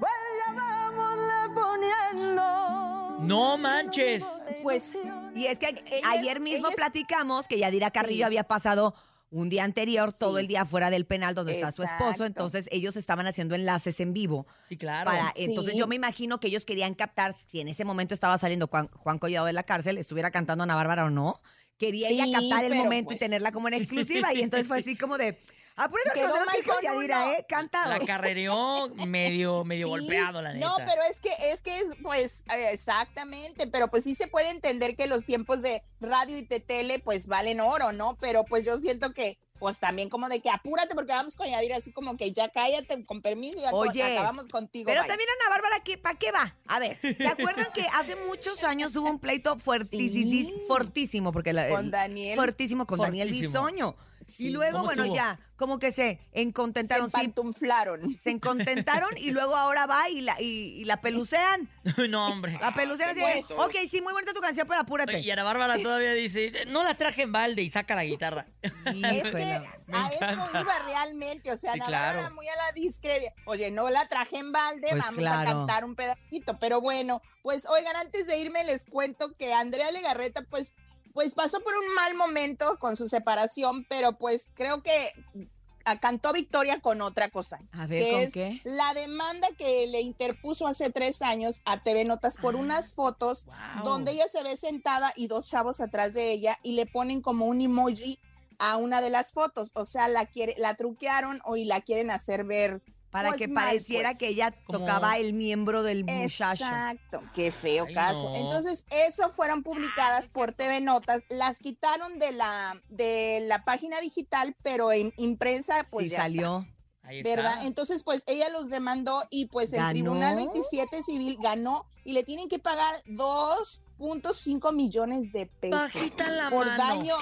B: pues ya poniendo.
F: No manches.
N: Pues.
C: Y es que ayer mismo
N: ellas-
C: platicamos que Yadira Carrillo
N: Sí.
C: había pasado un día anterior todo el día fuera del penal donde está su esposo, entonces ellos estaban haciendo enlaces en vivo.
F: Sí, claro.
C: Para,
N: Sí.
C: Entonces yo me imagino que ellos querían captar si en ese momento estaba saliendo Juan, Juan Collado de la cárcel, estuviera cantando Ana Bárbara o no. Quería ella captar el momento y
N: pues-
C: tenerla como en exclusiva y entonces fue así como de... Apúrate
N: Quedó
C: nosotros
N: mal
C: que con Yadira,
N: uno.
C: ¿eh? Canta.
F: La carrereó medio, medio
N: Sí,
F: golpeado, la neta.
N: No, pero es que es que es pues eh, exactamente, pero pues sí se puede entender que los tiempos de radio y de tele pues valen oro, ¿no? Pero pues yo siento que pues también como de que apúrate porque vamos con Yadira así como que ya cállate con permiso y
C: Oye,
N: acabamos contigo.
C: Pero también Ana Bárbara, ¿qué, ¿para qué va? A ver, ¿se acuerdan que hace muchos años hubo un pleito fuertísimo,
N: Sí.
C: fortísimo, porque la,
N: Con
C: el-
N: Daniel.
C: fuertísimo con Daniel. Bisoño.
N: Sí.
C: y luego,
F: ¿Cómo
C: bueno,
F: estuvo?
C: ya, como que se
N: se
C: encontentaron, sí,
N: pantuflaron.
C: se encontentaron y luego ahora va y la, y, y la pelucean.
F: no, hombre.
C: La pelucean así de,
N: Pues.
C: ok, sí, muy bonita tu canción, pero apúrate.
F: Y Ana Bárbara todavía dice, no la traje en balde y saca la guitarra.
N: Es
C: Híjole.
N: que
F: Me
N: a eso iba realmente, o sea,
F: Sí,
N: Ana
F: claro.
N: Bárbara muy a la discreta. Oye, no la traje en balde,
C: Pues
N: vamos
C: claro.
N: a cantar un pedacito, pero bueno, pues oigan, antes de irme les cuento que Andrea Legarreta pues pues pasó por un mal momento con su separación, pero pues creo que cantó victoria con otra cosa.
C: A ver,
N: que
C: ¿con
N: es
C: qué?
N: La demanda que le interpuso hace tres años a TV Notas por
C: Ah,
N: unas fotos
F: wow.
N: donde ella se ve sentada y dos chavos atrás de ella y le ponen como un emoji a una de las fotos, o sea, la quiere, la truquearon o y la quieren hacer ver
C: Para
N: pues
C: que
N: mal,
C: pareciera
N: pues.
C: que ella
F: Como-
C: tocaba el miembro del muchacho.
N: Exacto, qué feo
F: Ay,
N: caso.
F: no.
N: Entonces, eso fueron publicadas por TV Notas, las quitaron de la de la página digital, pero en impresa pues
C: sí,
N: ya está.
C: salió.
F: Ahí está.
N: ¿verdad? Entonces, pues ella los demandó y pues el
C: ¿Ganó?
N: Tribunal 27 Civil ganó y le tienen que pagar 2.5 millones de pesos
F: Bajita la
N: por
F: mano.
N: daño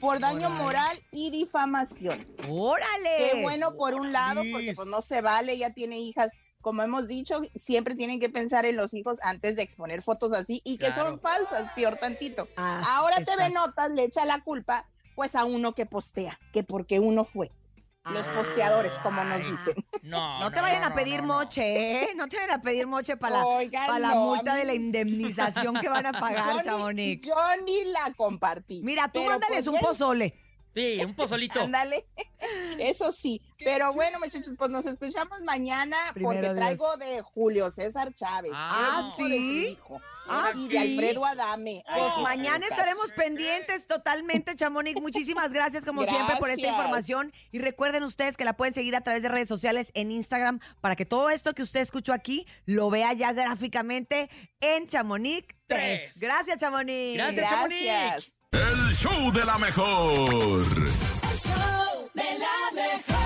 N: por daño moral y difamación.
C: ¡Órale!
N: Qué bueno por un lado, porque pues no se vale, ella tiene hijas, como hemos dicho, siempre tienen que pensar en los hijos antes de exponer fotos así y que
F: Claro.
N: son falsas, peor tantito.
C: Ah,
N: Ahora TV
C: exacto.
N: Notas le echa la culpa pues a uno que postea, que porque uno fue. Los posteadores, como nos dicen.
F: No,
C: No te vayan a pedir
F: no, no.
C: moche, ¿eh? No te vayan a pedir moche para la,
N: Oigan,
C: para la
N: no,
C: multa de la indemnización que van a pagar,
N: Yo ni-
C: Chamonix.
N: Yo ni la compartí.
C: Mira, tú mándales
N: pues,
C: un pozole.
F: Sí, un pozolito.
N: Ándale, eso sí. Pero bueno, muchachos, pues nos escuchamos mañana
C: Primero
N: porque
C: Dios.
N: traigo de Julio César Chávez.
F: Ah,
N: hijo de su
C: ¿sí?
N: hijo,
C: Ah,
N: y
C: ¿sí?
N: de Alfredo Adame.
C: Pues
N: Ay,
C: mañana estaremos pendientes totalmente, Chamonix. Muchísimas gracias, como siempre, por esta información. Y recuerden ustedes que la pueden seguir a través de redes sociales en Instagram para que todo esto que usted escuchó aquí lo vea ya gráficamente en Chamonix 3.
F: Tres.
C: Gracias, Chamonix.
F: Gracias, Chamonix.
N: Gracias.
D: El show de la mejor.
B: El show de la mejor.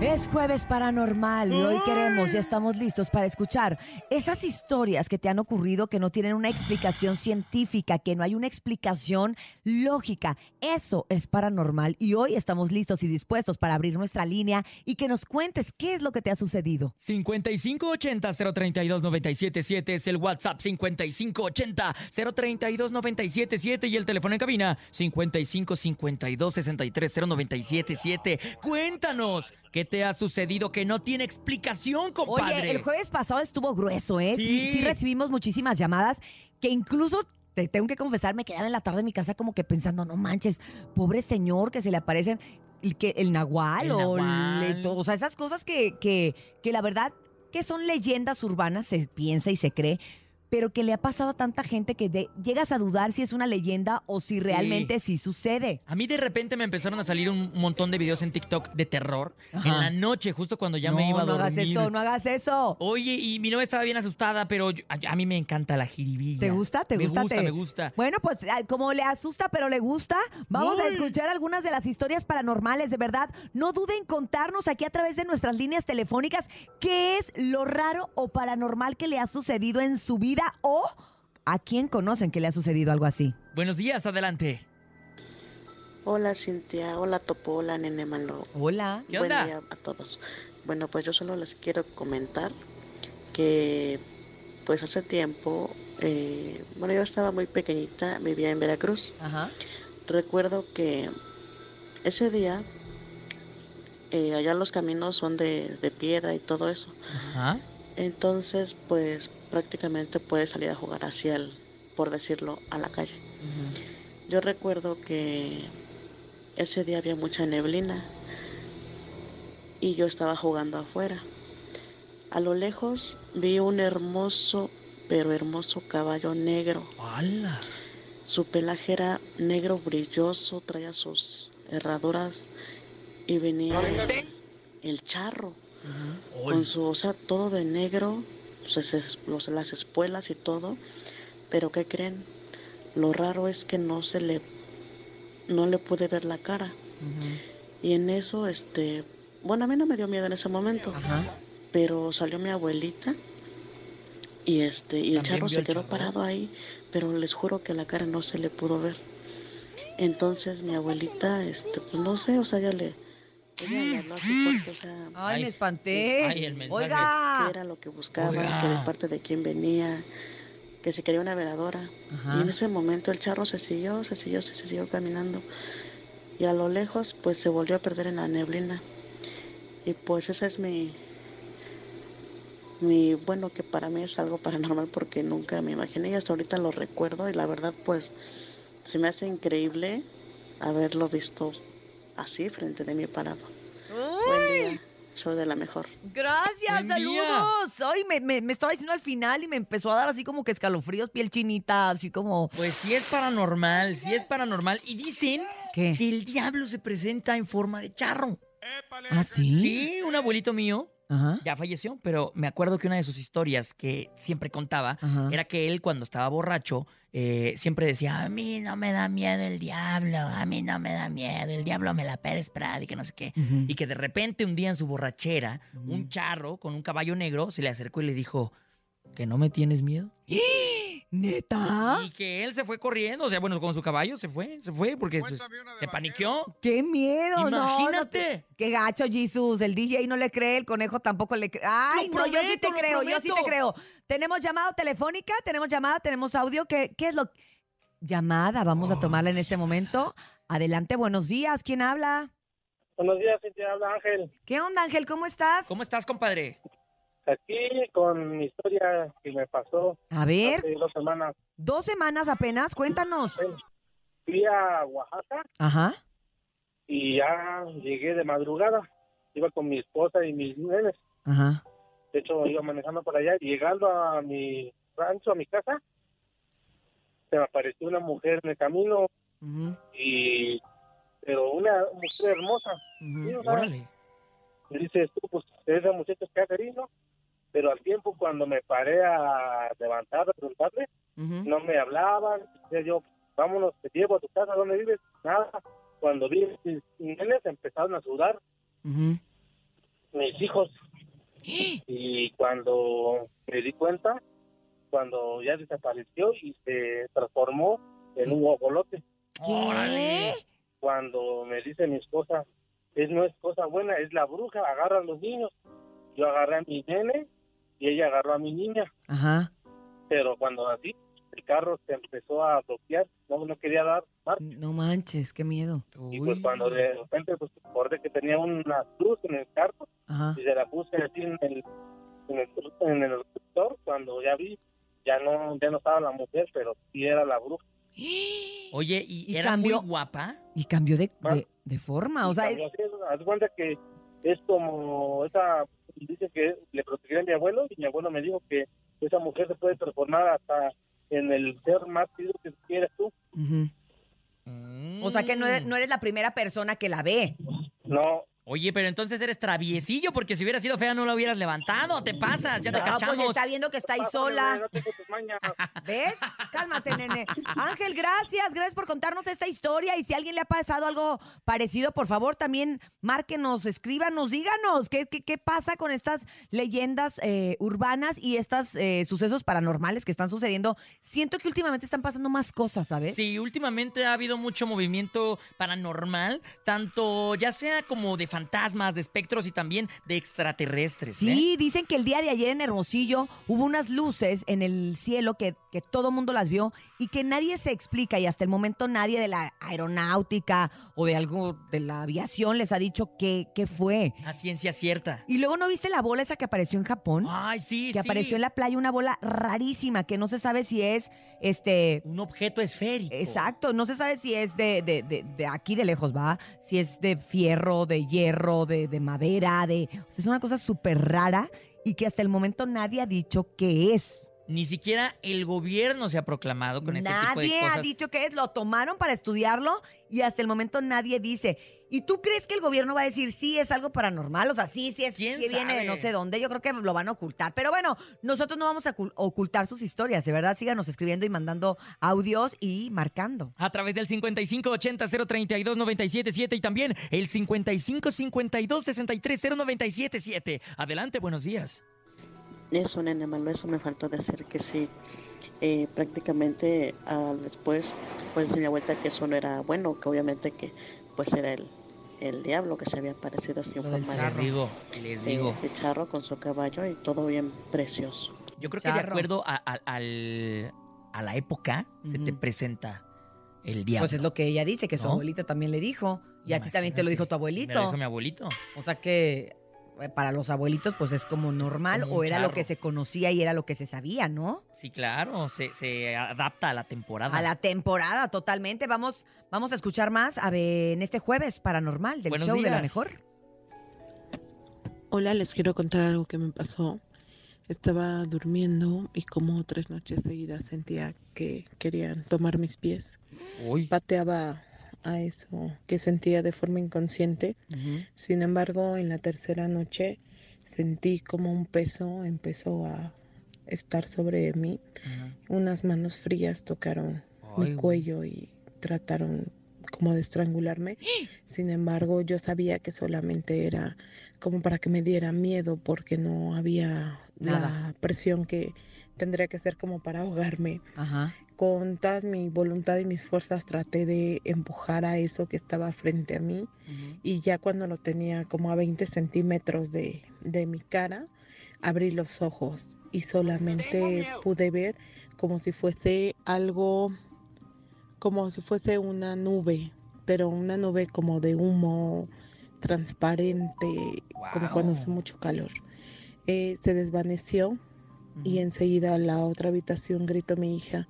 C: Es jueves paranormal y hoy queremos y estamos listos para escuchar esas historias que te han ocurrido que no tienen una explicación científica, que no hay una explicación lógica. Eso es paranormal y hoy estamos listos y dispuestos para abrir nuestra línea y que nos cuentes qué es lo que te ha sucedido.
F: 5580-032-977 es el WhatsApp 5580-032-977 y el teléfono en cabina 5552-630977. Cuéntanos qué te ha sucedido que no tiene explicación, compadre.
C: Oye, el jueves pasado estuvo grueso, ¿eh? Sí.
F: Sí.
C: sí recibimos muchísimas llamadas que incluso... Te tengo que confesar, me quedaba en la tarde en mi casa como que pensando, no manches, pobre señor que se le aparecen el, que, el nahual
F: El
C: o,
F: nahual.
C: le- to- o sea, esas cosas que, que, que la verdad que son leyendas urbanas, se piensa y se cree, pero que le ha pasado a tanta gente que de- llegas a dudar si es una leyenda o si
F: Sí.
C: realmente sí sucede.
F: A mí de repente me empezaron a salir un montón de videos en TikTok de terror
C: Ajá.
F: en la noche, justo cuando ya
C: no,
F: me iba a
C: no
F: dormir.
C: hagas eso, no hagas eso.
F: Oye, y mi novia estaba bien asustada, pero yo- a, a mí me encanta la jiribilla.
C: ¿Te gusta? ¿Te
F: me
C: gusta?
F: gusta?
C: te-
F: Me gusta,
C: Bueno, pues como le asusta pero le gusta, vamos a escuchar algunas de las historias paranormales, de verdad. No duden en contarnos aquí a través de nuestras líneas telefónicas qué es lo raro o paranormal que le ha sucedido en su vida o a quién conocen que le ha sucedido algo así.
F: Buenos días, adelante.
T: Hola Cintia, hola Topo, hola Nene Malo.
C: Hola.
F: ¿Qué
T: Buen
F: onda?
T: día a todos. Bueno, pues yo solo les quiero comentar que pues hace tiempo, eh, bueno, yo estaba muy pequeñita, vivía en Veracruz.
C: Ajá.
T: Recuerdo que ese día, eh, allá los caminos son de, de piedra y todo eso.
F: Ajá.
T: Entonces, pues prácticamente puedes salir a jugar hacia el, por decirlo, a la calle. Yo recuerdo que ese día había mucha neblina y yo estaba jugando afuera. A lo lejos vi un hermoso, pero hermoso caballo negro.
F: ¡Hala!
T: Su pelaje era negro brilloso, traía sus herraduras y venía el, el charro con su, o sea, todo de negro, sus es- los- las espuelas y todo. Pero ¿qué creen? Lo raro es que no se le, no le pude ver la cara. Y en eso, este, bueno, a mí no me dio miedo en ese momento, pero salió mi abuelita y este, y el charro se quedó parado ahí, pero les juro que la cara no se le pudo ver. Entonces mi abuelita, este, pues no sé, o sea, ella le, ella le habló así fuerte, o sea,
C: Ay, me espanté.
F: Ay, el mensaje.
C: Oiga.
T: qué era lo que buscaba,
F: Oiga.
T: que de parte de quién venía, que si quería una veladora.
F: Ajá.
T: Y en ese momento el charro se siguió, se siguió, se siguió caminando. Y a lo lejos, pues se volvió a perder en la neblina. Y pues esa es mi, mi, bueno, que para mí es algo paranormal porque nunca me imaginé y hasta ahorita lo recuerdo y la verdad, pues se me hace increíble haberlo visto así frente de mí parado. Buen día, show de la mejor.
C: Gracias, saludos. Ay, me, me- me estaba diciendo al final y me empezó a dar así como que escalofríos, piel chinita, así como...
F: Pues sí es paranormal, sí es paranormal. Y dicen
C: ¿Qué?
F: que el diablo se presenta en forma de charro.
C: ¿Ah, sí?
F: Sí, un abuelito mío
C: Ajá.
F: ya falleció, pero me acuerdo que una de sus historias que siempre contaba
C: Ajá.
F: era que él cuando estaba borracho eh, siempre decía, a mí no me da miedo el diablo, a mí no me da miedo, el diablo me la Pérez Prada y que no sé qué. Y que de repente un día en su borrachera, un charro con un caballo negro se le acercó y le dijo, ¿que no me tienes miedo?
C: ¿Neta?
F: Y que él se fue corriendo, o sea, bueno, con su caballo se fue, se fue porque pues, se paniqueó.
C: ¡Qué miedo! no, no
F: Imagínate.
C: te- ¡Qué gacho, Jesus! El DJ no le cree, el conejo tampoco le cree. ¡Ay,
F: Lo
C: no, yo sí te creo, yo sí te creo! ¿Tenemos llamada telefónica? ¿Tenemos llamada? ¿Tenemos audio? ¿Qué, qué es lo...? Llamada, vamos a tomarla en este momento. Adelante, buenos días. ¿Quién habla?
U: Buenos días, Cintia, habla Ángel.
C: ¿Qué onda, Ángel? ¿Cómo estás?
F: ¿Cómo estás, compadre?
U: Aquí con mi historia que me pasó
C: A ver,
U: hace dos semanas.
C: dos semanas apenas, cuéntanos.
U: Fui a Oaxaca
C: Ajá.
U: y ya llegué de madrugada. Iba con mi esposa y mis nenes.
C: Ajá.
U: De hecho, iba manejando por allá. Llegando a mi rancho, a mi casa, se me apareció una mujer en el camino y... Pero una mujer hermosa. Sí,
F: Órale.
U: Y dices tú, pues esa muchacha que hace ¿no? Pero al tiempo cuando me paré a levantar, a preguntarle, no me hablaban. Decía yo, vámonos, te llevo a tu casa, ¿dónde vives? Nada. Cuando vi mis nenes empezaron a sudar, mis hijos. Y cuando me di cuenta, cuando ya desapareció y se transformó en un guajolote.
F: Órale.
U: Cuando me dice mi esposa, es no es cosa buena, es la bruja, agarra a los niños. Yo agarré a mi nene y ella agarró a mi niña.
C: Ajá.
U: Pero cuando así, el carro se empezó a bloquear, no, no quería dar marcha.
C: No manches, qué miedo.
U: Y pues cuando de repente pues acordé que tenía una luz en el carro
C: Ajá.
U: y se la puse así en el en el, en el receptor, cuando ya vi ya no ya no estaba la mujer pero sí era la bruja
F: Oye, ¿y,
C: Y
F: era
C: cambió-
F: muy guapa?
C: Y cambió de, de, de forma, o sea,
U: cambió así, haz cuenta que es como esa dice que le protegía a mi abuelo y mi abuelo me dijo que esa mujer se puede transformar hasta en el ser más querido que quieres tú
C: ujú. o sea que no
F: Mm.
C: eres, no eres la primera persona que la ve.
U: no
F: Oye, pero entonces eres traviesillo, porque si hubiera sido fea no la hubieras levantado. Te pasas, ya te
C: No, pues
F: cachamos.
C: está viendo que está ahí sola.
U: no tengo tus mañas.
C: ¿Ves? Cálmate, nene. Ángel, gracias. Gracias por contarnos esta historia. Y si a alguien le ha pasado algo parecido, por favor, también márquenos, escríbanos, díganos qué, qué, qué pasa con estas leyendas eh, urbanas y estos sucesos paranormales que están sucediendo. Siento que últimamente están pasando más cosas, ¿sabes?
F: Sí, últimamente ha habido mucho movimiento paranormal, tanto ya sea como de fantasmas, de espectros y también de extraterrestres. ¿eh?
C: Sí, dicen que el día de ayer en Hermosillo hubo unas luces en el cielo que, que todo mundo las vio y que nadie se explica y hasta el momento nadie de la aeronáutica o de algo de la aviación les ha dicho qué, qué fue.
F: A ciencia cierta.
C: Y luego no viste la bola esa que apareció en Japón.
F: Ay, sí,
C: que
F: sí.
C: apareció en la playa una bola rarísima que no se sabe si es este
F: un objeto esférico.
C: Exacto, no se sabe si es de, de, de, de aquí de lejos, va, si es de fierro, de hierro, de, de madera, de o sea, es una cosa súper rara y que hasta el momento nadie ha dicho qué es.
F: Ni siquiera el gobierno se ha proclamado con este tipo de
C: Nadie
F: cosas.
C: ha dicho qué es, lo tomaron para estudiarlo y hasta el momento nadie dice. ¿Y tú crees que el gobierno va a decir sí es algo paranormal? O sea, sí, sí, es, sí
F: ¿Quién
C: viene de
F: sabe?
C: no sé dónde. Yo creo que lo van a ocultar. Pero bueno, nosotros no vamos a ocul- ocultar sus historias, de verdad. Síganos escribiendo y mandando audios y marcando.
F: A través del 5580-032-977 y también el 5552-630977. Adelante, buenos días.
T: Eso, nene malo, eso me faltó decir que sí. Eh, prácticamente ah, después, pues se dio vuelta que eso no era bueno, que obviamente que pues era el, el diablo que se había aparecido así en
F: Lo del
T: forma
F: charro. Les digo, les digo.
T: de charro con su caballo y todo bien precioso.
F: Yo creo que de
C: Charro.
F: acuerdo a, a- al- a la época se te presenta el diablo.
C: Pues es lo que ella dice, que su
F: ¿No?
C: abuelita también le dijo. Y a ti también te lo dijo tu abuelito.
F: Me lo dijo mi abuelito.
C: O sea que para los abuelitos pues es como normal
F: Como
C: o era lo que se conocía y era lo que se sabía, ¿no?
F: Sí, claro, se, se adapta a la temporada.
C: A la temporada, totalmente. Vamos, vamos a escuchar más a ver, en este jueves paranormal del
F: Buenos
C: show de la mejor.
V: Hola, les quiero contar algo que me pasó. Estaba durmiendo y como tres noches seguidas sentía que querían tomar mis pies.
F: Uy.
V: Pateaba a eso que sentía de forma inconsciente. Sin embargo, en la tercera noche sentí como un peso empezó a estar sobre mí. Unas manos frías tocaron
F: Ay,
V: mi cuello y trataron como de estrangularme. Sin embargo, yo sabía que solamente era como para que me diera miedo porque no había
C: Nada.
V: la presión que tendría que ser como para ahogarme.
C: Ajá.
V: Con toda mi voluntad y mis fuerzas traté de empujar a eso que estaba frente a mí y ya cuando lo tenía como a 20 centímetros de, de mi cara, abrí los ojos y solamente pude ver como si fuese algo, como si fuese una nube, pero una nube como de humo transparente, como cuando hace mucho calor. Eh, se desvaneció y enseguida a la otra habitación gritó mi hija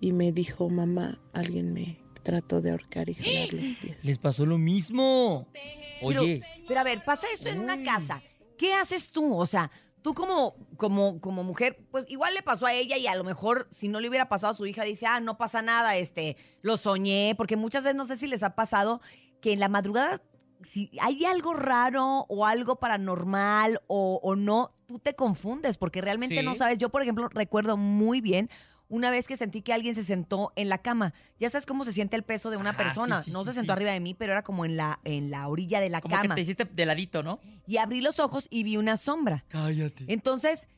V: y me dijo, mamá, alguien me trató de ahorcar y jalar los pies.
F: Les pasó lo mismo.
C: Pero-
F: Oye,
C: Pero, a ver, pasa esto en una casa. ¿Qué haces tú? O sea, tú como, como, como mujer, pues igual le pasó a ella y a lo mejor si no le hubiera pasado a su hija, dice, ah, no pasa nada, este, lo soñé, porque muchas veces no sé si les ha pasado que en la madrugada, si hay algo raro o algo paranormal o, o no, tú te confundes porque realmente
F: Sí.
C: no sabes. Yo, por ejemplo, recuerdo muy bien una vez que sentí que alguien se sentó en la cama. Ya sabes cómo se siente el peso de una
F: Ajá,
C: persona.
F: sí, sí,
C: no
F: sí,
C: se sentó
F: sí.
C: arriba de mí, pero era como en la, en la orilla de la
F: como
C: cama.
F: que te hiciste de ladito, ¿no?
C: Y abrí los ojos y vi una sombra.
F: Cállate.
C: Entonces,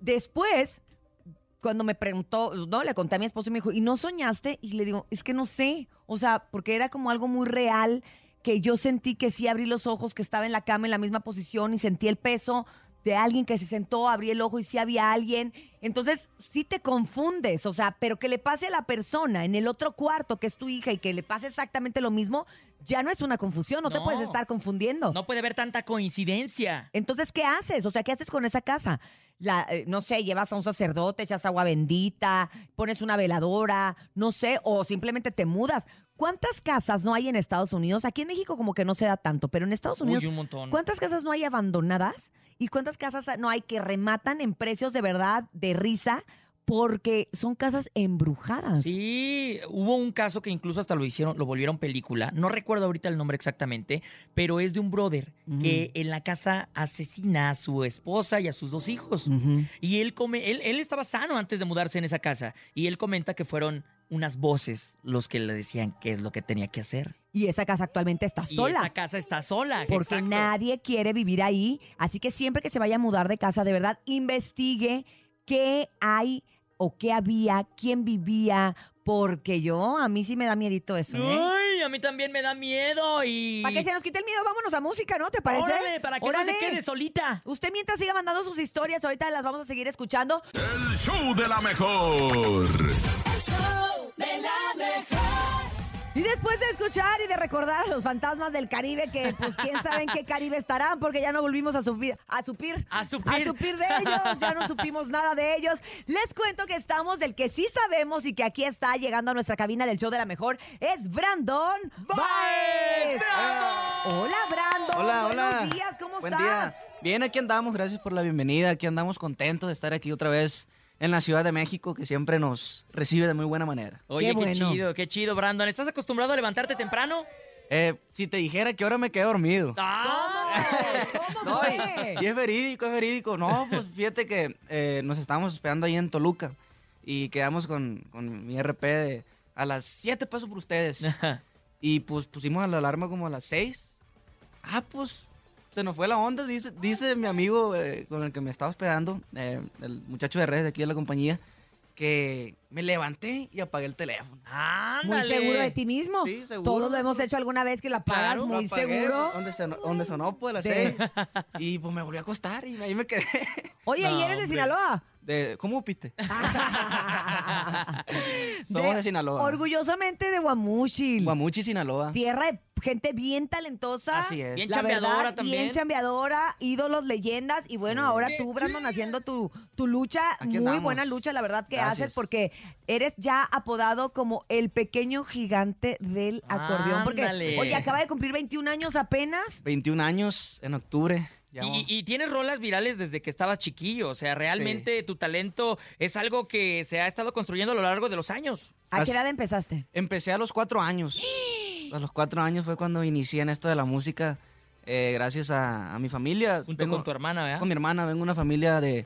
C: después, cuando me preguntó, no, le conté a mi esposo y me dijo, ¿y no soñaste? Y le digo, es que no sé. O sea, porque era como algo muy real que yo sentí que sí abrí los ojos, que estaba en la cama en la misma posición y sentí el peso de alguien que se sentó, abrí el ojo y sí había alguien. Entonces, sí te confundes, o sea, pero que le pase a la persona en el otro cuarto, que es tu hija, y que le pase exactamente lo mismo, ya no es una confusión, no, te puedes estar confundiendo.
F: No puede haber tanta coincidencia.
C: Entonces, ¿qué haces? O sea, ¿qué haces con esa casa? La, eh, no sé, llevas a un sacerdote, echas agua bendita, pones una veladora, no sé, o simplemente te mudas. ¿Cuántas casas no hay en Estados Unidos? Aquí en México como que no se da tanto, pero en Estados
F: Uy,
C: Unidos,
F: un montón.
C: ¿cuántas casas no hay abandonadas? ¿Y cuántas casas no hay que rematan en precios de verdad, de risa, porque son casas embrujadas?
F: Sí, hubo un caso que incluso hasta lo hicieron, lo volvieron película. No recuerdo ahorita el nombre exactamente, pero es de un brother que en la casa asesina a su esposa y a sus dos hijos. Y él come, él, él estaba sano antes de mudarse en esa casa. Y él comenta que fueron unas voces los que le decían qué es lo que tenía que hacer.
C: Y esa casa actualmente está
F: Y
C: sola.
F: esa casa está sola.
C: porque
F: exacto.
C: nadie quiere vivir ahí. Así que siempre que se vaya a mudar de casa, de verdad, investigue qué hay o qué había, quién vivía, porque yo, a mí sí me da miedito eso, ¿eh?
F: Ay, a mí también me da miedo y...
C: Para que se nos quite el miedo, vámonos a música, ¿no? ¿Te parece?
F: Órale, para que no se quede solita.
C: Usted mientras siga mandando sus historias, ahorita las vamos a seguir escuchando.
D: El show de la mejor.
C: Y después de escuchar y de recordar a los fantasmas del Caribe, que pues quién sabe en qué Caribe estarán, porque ya no volvimos a subir, a supir,
F: A supir.
C: a supir de ellos, ya no supimos nada de ellos. Les cuento que estamos del que sí sabemos y que aquí está llegando a nuestra cabina del show de la mejor, es Brandon Baez. Hola, Brandon.
W: Hola, hola.
C: Buenos días, ¿cómo
W: Buen
C: estás?
W: día. Bien, aquí andamos, gracias por la bienvenida. Aquí andamos contentos de estar aquí otra vez en la Ciudad de México, que siempre nos recibe de muy buena manera.
F: Oye, qué, chido, qué chido, Brandon. ¿Estás acostumbrado a levantarte temprano?
W: Eh, si te dijera que ahora me quedé dormido.
C: ¿Cómo fue?
W: Y es verídico, es verídico. No, pues fíjate que eh, nos estábamos esperando ahí en Toluca y quedamos con, con mi RP de a las 7 paso por ustedes. y pues pusimos la alarma como a las 6. Ah, pues se nos fue la onda, dice, dice mi amigo eh, con el que me estaba hospedando, eh, el muchacho de redes de aquí de la compañía, que me levanté y apagué el teléfono.
C: Muy seguro de ti mismo.
W: Sí, seguro.
C: Todos lo hemos hecho alguna vez que la pagas
W: Claro,
C: muy
W: apagué,
C: seguro.
W: Donde sonó, donde sonó pues a las
C: Sí.
W: seis. Y pues me volví a acostar y ahí me quedé.
C: Oye, ¿y
W: No,
C: eres de
W: hombre.
C: Sinaloa?
W: De, ¿Cómo piste? Somos de, Sinaloa.
C: Orgullosamente de Guamúchil.
W: Guamuchi, Sinaloa.
C: Tierra de gente bien talentosa.
W: Así es.
F: Bien
C: la
F: chambeadora
C: verdad,
F: también.
C: Bien chambeadora, ídolos, leyendas. Y bueno, ahora tú, Brandon, haciendo tu, tu lucha,
W: Aquí
C: muy
W: andamos.
C: buena lucha, la verdad que
W: Gracias.
C: haces, porque eres ya apodado como el pequeño gigante del acordeón. Porque, oye, acaba de cumplir 21 años apenas.
W: 21 años en octubre.
F: Y, y tienes rolas virales desde que estabas chiquillo. O sea, realmente tu talento es algo que se ha estado construyendo a lo largo de los años.
C: ¿A qué edad empezaste?
W: Empecé a los cuatro años. A los cuatro años fue cuando inicié en esto de la música. eh, gracias a, a mi familia.
F: Junto con tu hermana, ¿verdad?
W: Con mi hermana. Vengo de una familia de,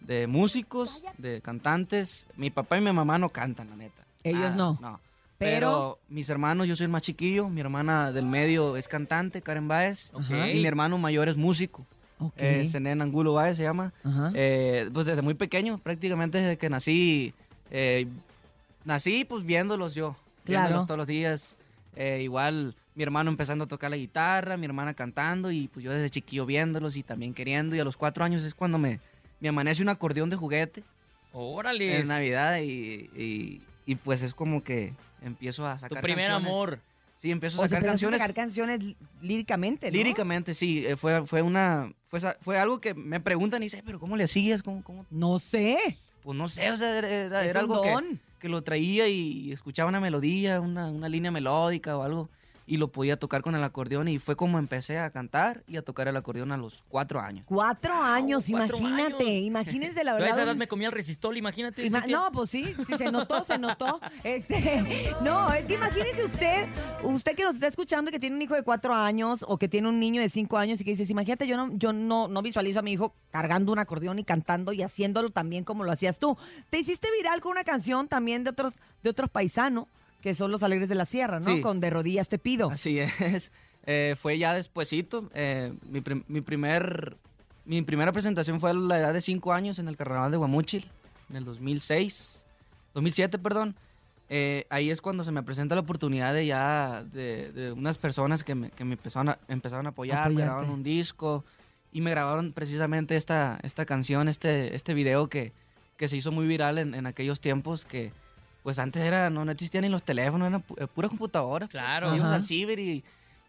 W: de músicos, de cantantes. Mi papá y mi mamá no cantan, la neta.
C: Ellos
W: Ah,
C: no.
W: No.
C: Pero-
W: Pero mis hermanos, yo soy el más chiquillo. Mi hermana del medio es cantante, Karen Baez.
F: Ok.
W: Y mi hermano mayor es músico.
C: Ok.
W: Eh, Zenén Angulo Baez se llama. Eh, pues desde muy pequeño, prácticamente desde que nací, eh, nací pues viéndolos yo,
C: Claro.
W: viéndolos todos los días. Eh, igual mi hermano empezando a tocar la guitarra, mi hermana cantando y pues yo desde chiquillo viéndolos y también queriendo. Y a los cuatro años es cuando me, me amanece un acordeón de juguete
F: Órale.
W: en Navidad y, y- y, pues es como que empiezo a
F: Tu
W: sacar
F: primer
W: canciones.
F: amor.
W: Sí, empiezo
C: O
W: a
C: sea,
W: sacar
C: empezaste a
W: canciones.
C: sacar canciones lí- líricamente, ¿no?
W: Líricamente, sí, eh, fue, fue una, fue, fue algo que me preguntan y dice, pero ¿cómo le hacías? ¿Cómo, cómo?
C: No sé.
W: Pues no sé, o sea, era, era- algo que, que lo traía y escuchaba una melodía, una, una línea melódica o algo, y lo podía tocar con el acordeón y fue como empecé a cantar y a tocar el acordeón a los cuatro años.
C: Cuatro años,
F: cuatro
C: imagínate,
F: años.
C: imagínense la
F: Yo a
C: verdad.
F: esa edad me comía el resistol, imagínate.
C: Ima- no, pues sí, sí se notó, se notó. Este, no, es que imagínese usted, usted que nos está escuchando que tiene un hijo de cuatro años o que tiene un niño de cinco años y que dices, imagínate, yo no, yo no, no visualizo a mi hijo cargando un acordeón y cantando y haciéndolo también como lo hacías tú. Te hiciste viral con una canción también de otros, de otros paisanos, que son los Alegres de la Sierra, ¿no?
W: Sí.
C: Con De Rodillas Te Pido.
W: Así es. Eh, fue ya despuesito. eh, mi, prim- mi primer, mi primera presentación fue a la edad de cinco años en el Carnaval de Guamúchil, en el 2006, 2007, perdón. Eh, ahí es cuando se me presenta la oportunidad de ya, de, de unas personas que me, que me empezaron, a, empezaron a apoyar, me grabaron un disco y me grabaron precisamente esta, esta canción, este, este video que, que se hizo muy viral en, en aquellos tiempos que pues antes era, no, no existían ni los teléfonos, era pu- eh, pura computadora.
F: Claro.
C: Ajá.
W: al ciber y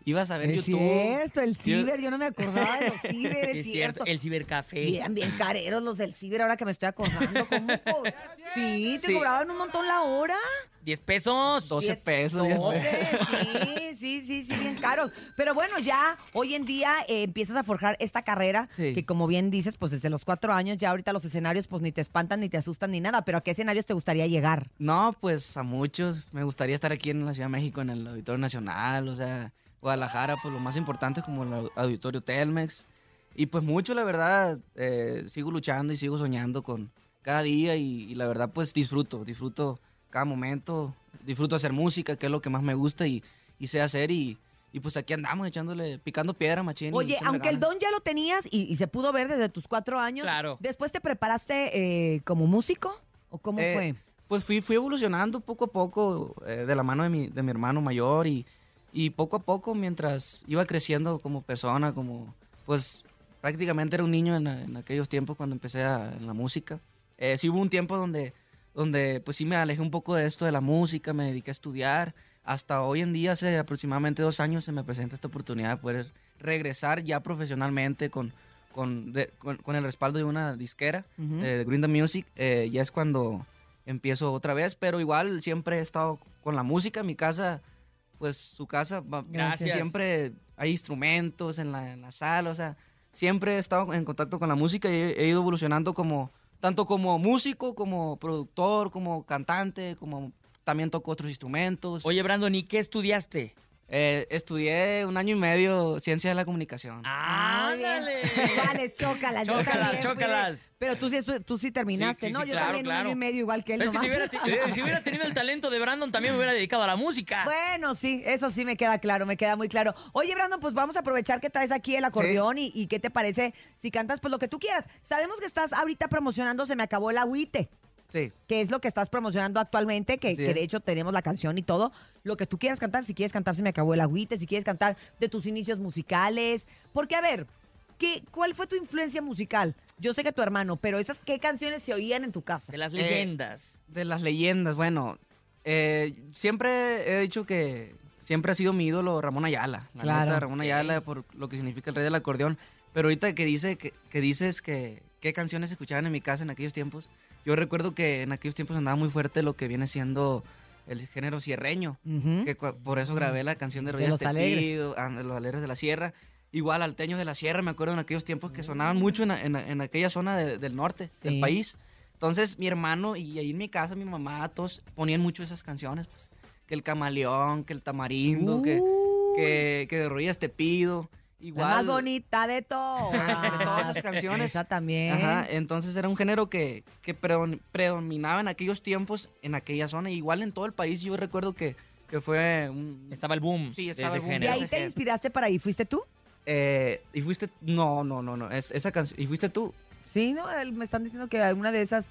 W: ibas a ver
C: Es
W: YouTube.
C: cierto, el ciber, yo no me acordaba de los ciber, es,
F: Es
C: cierto.
F: cierto, el cibercafé.
C: Eran bien careros los del ciber, ahora que me estoy acordando. ¿Cómo co- Sí, te
W: Sí.
C: cobraban un montón la hora.
F: 10 pesos.
W: 12
C: Diez-
W: pesos. 10
C: 12,
W: pesos.
C: sí, sí, sí, sí, bien caros. Pero bueno, ya hoy en día eh, empiezas a forjar esta carrera
W: Sí.
C: que como bien dices, pues desde los cuatro años ya ahorita los escenarios pues ni te espantan ni te asustan ni nada. Pero ¿a qué escenarios te gustaría llegar?
W: No, pues a muchos. Me gustaría estar aquí en la Ciudad de México, en el Auditorio Nacional, o sea, Guadalajara, pues lo más importante es como el Auditorio Telmex. Y pues mucho, la verdad, eh, sigo luchando y sigo soñando con cada día y, y la verdad, pues disfruto, disfruto cada momento, disfruto hacer música, que es lo que más me gusta y, y sé hacer y, y pues aquí andamos echándole, picando piedra, machín.
C: Oye, aunque el don ya lo tenías y, y se pudo ver desde tus cuatro años,
F: Claro.
C: ¿después te preparaste eh, como músico? ¿O cómo
W: Eh,
C: fue?
W: Pues fui, fui evolucionando poco a poco eh, de la mano de mi, de mi hermano mayor y Y poco a poco, mientras iba creciendo como persona, como pues prácticamente era un niño en, en aquellos tiempos cuando empecé a- en la música. Eh, sí hubo un tiempo donde, donde pues sí me alejé un poco de esto de la música, me dediqué a estudiar. Hasta hoy en día, hace aproximadamente dos años, se me presenta esta oportunidad de poder regresar ya profesionalmente con, con, de- con, con el respaldo de una disquera,
F: Ujú.
W: eh, de the Music. Eh, ya es cuando empiezo otra vez, pero igual siempre he estado con la música en mi casa, pues su casa,
F: Gracias.
W: siempre hay instrumentos en la, en la sala, o sea, siempre he estado en contacto con la música y he, he ido evolucionando como, tanto como músico, como productor, como cantante, como también toco otros instrumentos.
F: Oye, Brandon, ¿y qué estudiaste?
W: Eh, estudié un año y medio ciencia de la comunicación.
F: ¡Ándale!
C: Vale, chócalas.
F: Chócalas, chócalas.
C: Pero tú sí, tú sí terminaste,
F: Sí, sí,
C: ¿no?
F: sí,
C: yo
F: claro,
C: también un
F: claro.
C: año y medio igual que él.
F: Es que si hubiera, eh, si hubiera tenido el talento de Brandon, también me hubiera dedicado a la música.
C: Bueno, sí, eso sí me queda claro, me queda muy claro. Oye, Brandon, pues vamos a aprovechar que traes aquí el acordeón y, y qué te parece si cantas pues lo que tú quieras. Sabemos que estás ahorita promocionando Se me acabó el agüite,
W: Sí.
C: que es lo que estás promocionando actualmente, que, de hecho tenemos la canción y todo. Lo que tú quieras cantar, si quieres cantar Se me acabó el agüite, si quieres cantar de tus inicios musicales. Porque, a ver, ¿qué, ¿cuál fue tu influencia musical? Yo sé que tu hermano, pero esas, ¿qué canciones se oían en tu casa?
F: De las
W: Eh,
F: leyendas.
W: De las leyendas, bueno, eh, siempre he dicho que siempre ha sido mi ídolo Ramón Ayala. La
C: Claro.
W: neta, Ramón Ayala por lo que significa el rey del acordeón. Pero ahorita que, dice, que, que dices que qué canciones se escuchaban en mi casa en aquellos tiempos, yo recuerdo que en aquellos tiempos andaba muy fuerte lo que viene siendo el género sierreño.
C: Ujú.
W: que por eso grabé la canción de
C: De
W: Rodillas
C: los
W: Te
C: Alegres.
W: Pido, ah, de los alegres de la sierra. Igual alteños de la sierra, me acuerdo en aquellos tiempos que sonaban mucho en, en- en aquella zona de- del norte
C: Sí.
W: del país. Entonces mi hermano y ahí en mi casa, mi mamá, todos ponían mucho esas canciones. Pues, que el camaleón, que el tamarindo, que, que, que de rodillas te pido.
C: La
W: Igual.
C: más bonita de todas.
W: de todas esas canciones.
C: Esa también.
W: Ajá, entonces era un género que, que predom- predominaba en aquellos tiempos, en aquella zona. Igual en todo el país, yo recuerdo que, que fue un...
F: Estaba el boom.
W: Sí,
F: de
W: estaba
F: ese
W: el boom.
C: ¿Y
F: género.
C: ahí te inspiraste para ahí? ¿Fuiste tú?
W: Eh, y fuiste... No, no, no, no. Es, esa canción... ¿Y fuiste tú?
C: Sí, no, él- me están diciendo que una de esas,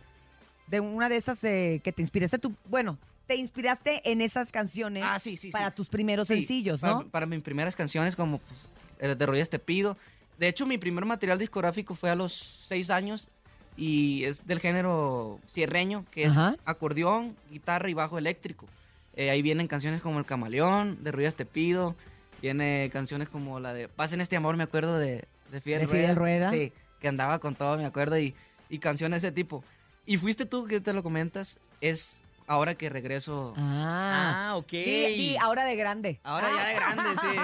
C: de una de esas eh, que te inspiraste tú, bueno, te inspiraste en esas canciones
W: Ah, sí, sí, sí.
C: para tus primeros
W: Sí,
C: sencillos, ¿no?
W: Para mis primeras canciones, como pues, de Rodillas Te Pido. De hecho, mi primer material discográfico fue a los seis años y es del género cierreño, que es
C: Ajá.
W: acordeón, guitarra y bajo eléctrico. Eh, ahí vienen canciones como El Camaleón, de Rodillas Te Pido. Viene canciones como la de Pasen este amor, me acuerdo de, de Fidel,
C: De Fidel Rueda.
W: Sí, que andaba con todo, me acuerdo, y, y canciones de ese tipo. Y fuiste tú que te lo comentas, es ahora que regreso.
C: Ah,
F: Ah, ok.
C: Di, di, ahora de grande.
W: Ahora ya de grande, sí.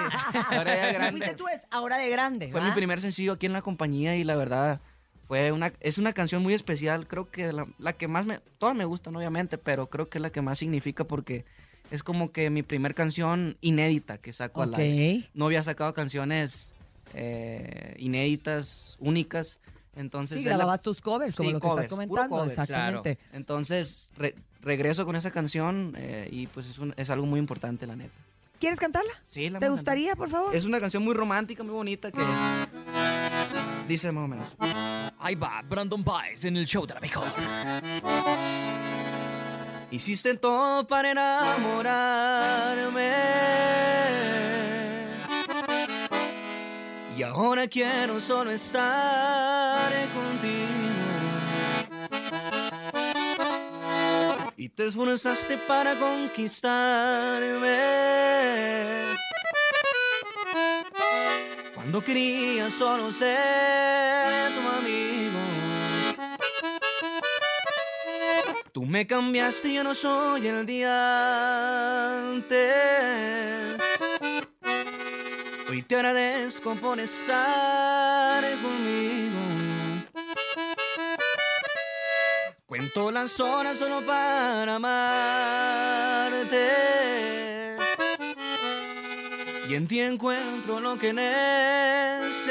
W: Ahora ya de grande.
C: fuiste tú, es ahora de grande.
W: Fue
C: ¿va?
W: mi primer sencillo aquí en la compañía y la verdad fue una es una canción muy especial, creo que la, la que más me todas me gustan obviamente, pero creo que es la que más significa porque es como que mi primer canción inédita que saco al
C: Ok.
W: aire. No había sacado canciones eh, inéditas, únicas, entonces
C: Sí,
W: es la-
C: grababas tus covers, como
W: Sí,
C: lo que
W: covers,
C: estás
W: puro
C: comentando.
W: covers.
C: Exactamente.
W: Entonces re- regreso con esa canción eh, y pues es, un- es algo muy importante la neta.
C: ¿Quieres cantarla?
W: Sí, la
C: ¿Te gustaría, por favor?
W: Es una canción muy romántica, muy bonita que dice más o menos.
F: Ahí va, Brandon Baez en el show de la mejor.
W: Hiciste todo para enamorarme. Y ahora quiero solo estar contigo. Y te esforzaste para conquistarme. Cuando quería solo ser tu amigo. Tú me cambiaste y ya no soy el día antes. Hoy te agradezco por estar conmigo. Cuento las horas solo para amarte. Y en ti encuentro lo que necesito.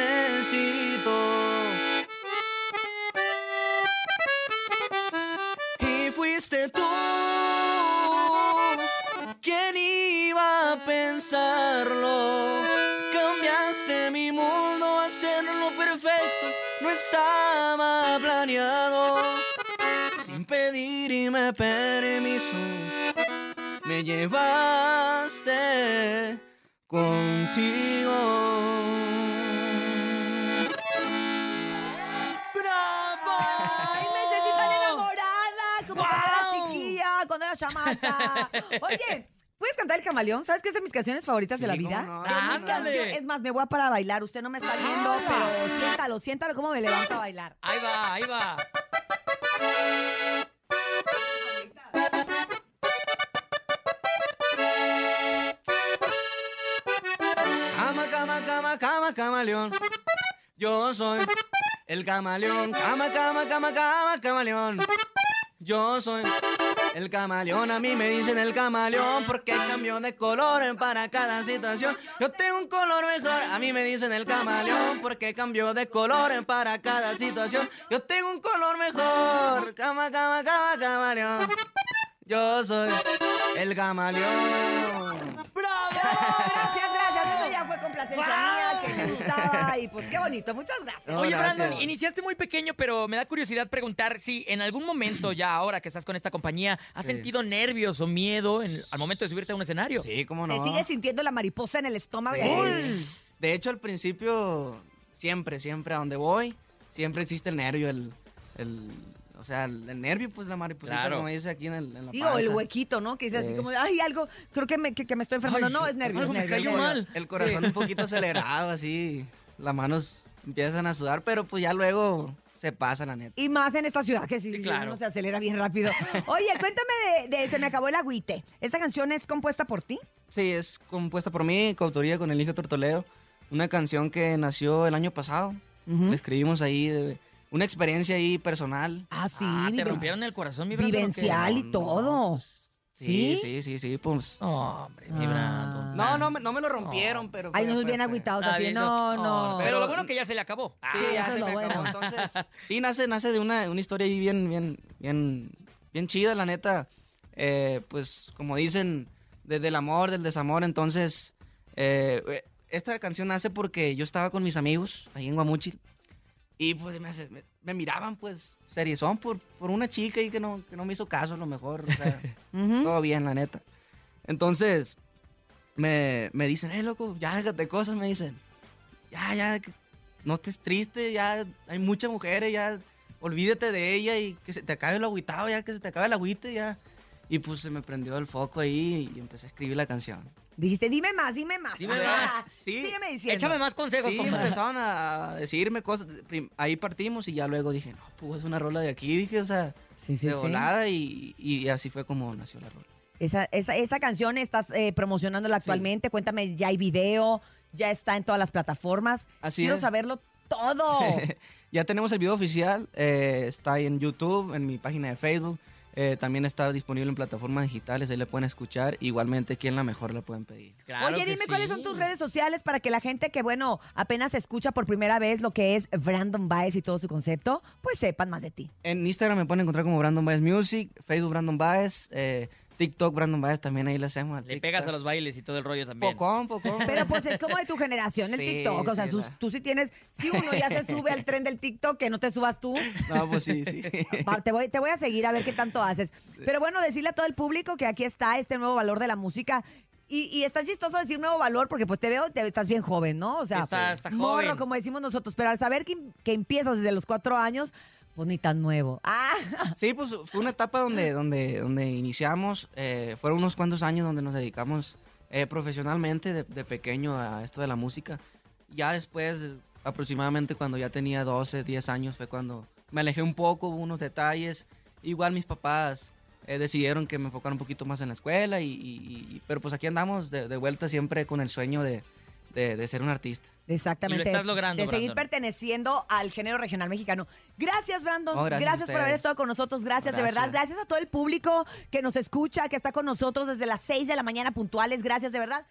W: Pedirme permiso, me llevaste contigo.
C: ¡Bravo! ¡Ay, me sentí tan enamorada! Como cuando era chiquilla, cuando era chamaca. Oye, ¿puedes cantar el camaleón? ¿Sabes que es de mis canciones favoritas de la vida?
F: cómo no.
C: Es más, me voy a parar a bailar. Usted no me está viendo, pero siéntalo, siéntalo cómo me levanto a bailar.
F: Ahí va, ahí va.
W: Cama, cama, camaleón. Yo soy el camaleón. Cama, cama, cama, cama, camaleón. Yo soy el camaleón. A mí me dicen el camaleón porque cambio de color para cada situación. Yo tengo un color mejor. A mí me dicen el camaleón porque cambio de color para cada situación. Yo tengo un color mejor. Cama, cama, cama, camaleón. Yo soy el camaleón.
C: ¡Bravo! Gracias, gracias. Eso ya fue complacencia me gustaba. Y pues qué bonito. Muchas gracias.
W: No,
F: Oye,
W: gracias.
F: Brandon, iniciaste muy pequeño, pero me da curiosidad preguntar si en algún momento, ya ahora que estás con esta compañía, has
W: Sí.
F: sentido nervios o miedo en- al momento de subirte a un escenario.
W: Sí, cómo
C: Se
W: no.
C: sigue sintiendo la mariposa en el estómago.
W: Sí. De hecho, al principio, siempre, siempre a donde voy, siempre existe el nervio, el, el o sea, el, el nervio, pues la mariposita,
F: Claro.
W: como dice aquí en, el, en la
C: Sí, o el huequito, ¿no? Que dice así
W: Sí.
C: como, ay, algo, creo que me, que, que me estoy enfermando.
F: Ay,
C: no, es nervio, es
F: algo me
C: nervio.
F: cayó
C: es nervio.
F: mal.
W: El corazón un poquito acelerado, así, las manos empiezan a sudar, pero pues ya luego se pasa, la neta.
C: Y más en esta ciudad que sí,
F: Sí, claro.
C: uno se acelera bien rápido. Oye, cuéntame de, de Se me acabó el agüite. ¿Esta canción es compuesta por ti?
W: Sí, es compuesta por mí, coautoría con el hijo Tortoleo, una canción que nació el año pasado. La escribimos ahí, de- una experiencia ahí personal.
C: Ah, sí.
F: Ah, te rompieron el corazón, mi.
C: Vivencial y
W: No, no,
C: todo.
W: Sí,
C: ¿Sí?
W: sí, sí, sí, pues.
F: No, hombre, mi
C: Ah.
W: No, no, me- no me lo rompieron, pero...
C: Ay,
W: fue-
C: bien agüitados
F: Ah,
C: así. No, no.
F: Pero lo
W: Pero-
F: bueno que ya se le acabó.
W: Sí,
C: eso
W: ya
C: es
W: se
C: lo
W: me
C: bueno.
W: acabó. Entonces, sí, nace, nace de una, una historia ahí bien, bien, bien, bien chida, la neta. Eh, pues, como dicen, desde el amor, del desamor. Entonces, eh, eh, esta canción nace porque yo estaba con mis amigos ahí en Guamuchil. Y pues me, hace- me, me miraban, pues, seriezón por, por una chica y que no, que no me hizo caso a lo mejor. o sea, todo bien, la neta. Entonces, me, me dicen, eh, loco, ya déjate cosas, me dicen. Ya, ya, no estés triste, ya hay muchas mujeres, ya olvídate de ella y que se te acabe el agüitado, ya que se te acabe el agüite, ya. Y pues se me prendió el foco ahí y empecé a escribir la canción.
C: Dijiste, dime más, dime más.
F: Dime
C: Ah,
F: más.
W: Sí.
C: Sígueme diciendo.
F: Échame más consejos,
W: Sí,
F: compadre.
W: empezaron a decirme cosas. Ahí partimos y ya luego dije, no, pues es una rola de aquí, dije, o sea,
C: Sí, sí,
W: de
C: sí.
W: volada y, y así fue como nació la rola.
C: Esa, esa, esa canción estás eh, promocionándola actualmente. Cuéntame, ya hay video, ya está en todas las plataformas.
W: Así
C: Quiero
W: es.
C: saberlo todo.
W: ya tenemos el video oficial, eh, está ahí en YouTube, en mi página de Facebook. Eh, también está disponible en plataformas digitales, ahí le pueden escuchar. Igualmente, aquí en La Mejor la pueden pedir.
F: Claro
C: Oye, dime cuáles son tus redes sociales para que la gente que, bueno, apenas escucha por primera vez lo que es Brandon Baez y todo su concepto, pues sepan más de ti.
W: En Instagram me pueden encontrar como Brandon Baez Music, Facebook Brandon Baez, eh, TikTok Brandon Baez, también ahí le hacemos.
F: Le pegas a los bailes y todo el rollo también.
W: Pocón, pocón.
C: Pero pues es como de tu generación el
W: Sí,
C: TikTok. O sea,
W: sí,
C: sus-
W: la-
C: tú sí tienes, si uno ya se sube al tren del TikTok, que no te subas tú.
W: No, pues sí, sí.
C: Va, te, voy, te voy a seguir a ver qué tanto haces. Pero bueno, decirle a todo el público que aquí está este nuevo valor de la música. Y, y está chistoso decir nuevo valor porque pues te veo, te, estás bien joven, ¿no? O sea,
F: Está- está
C: morro,
F: joven.
C: como decimos nosotros. Pero al saber que, que empiezas desde los cuatro años, pues ni tan nuevo. Ah,
W: Sí, pues fue una etapa donde, donde, donde iniciamos, eh, fueron unos cuantos años donde nos dedicamos eh, profesionalmente de, pequeño a esto de la música. Ya después, aproximadamente cuando ya tenía 12, 10 años, fue cuando me alejé un poco, hubo unos detalles. Igual mis papás eh, decidieron que me enfocara un poquito más en la escuela, y, y- y- pero pues aquí andamos de vuelta siempre con el sueño de, de- de ser un artista.
C: Exactamente.
F: Y lo estás logrando,
C: De seguir
F: Brandon.
C: perteneciendo al género regional mexicano. Gracias, Brandon.
W: Gracias
C: por haber estado con nosotros. Gracias, de verdad.
W: Gracias.
C: Gracias a todo el público que nos escucha, que está con nosotros desde las 6 de la mañana puntuales. Gracias, de verdad.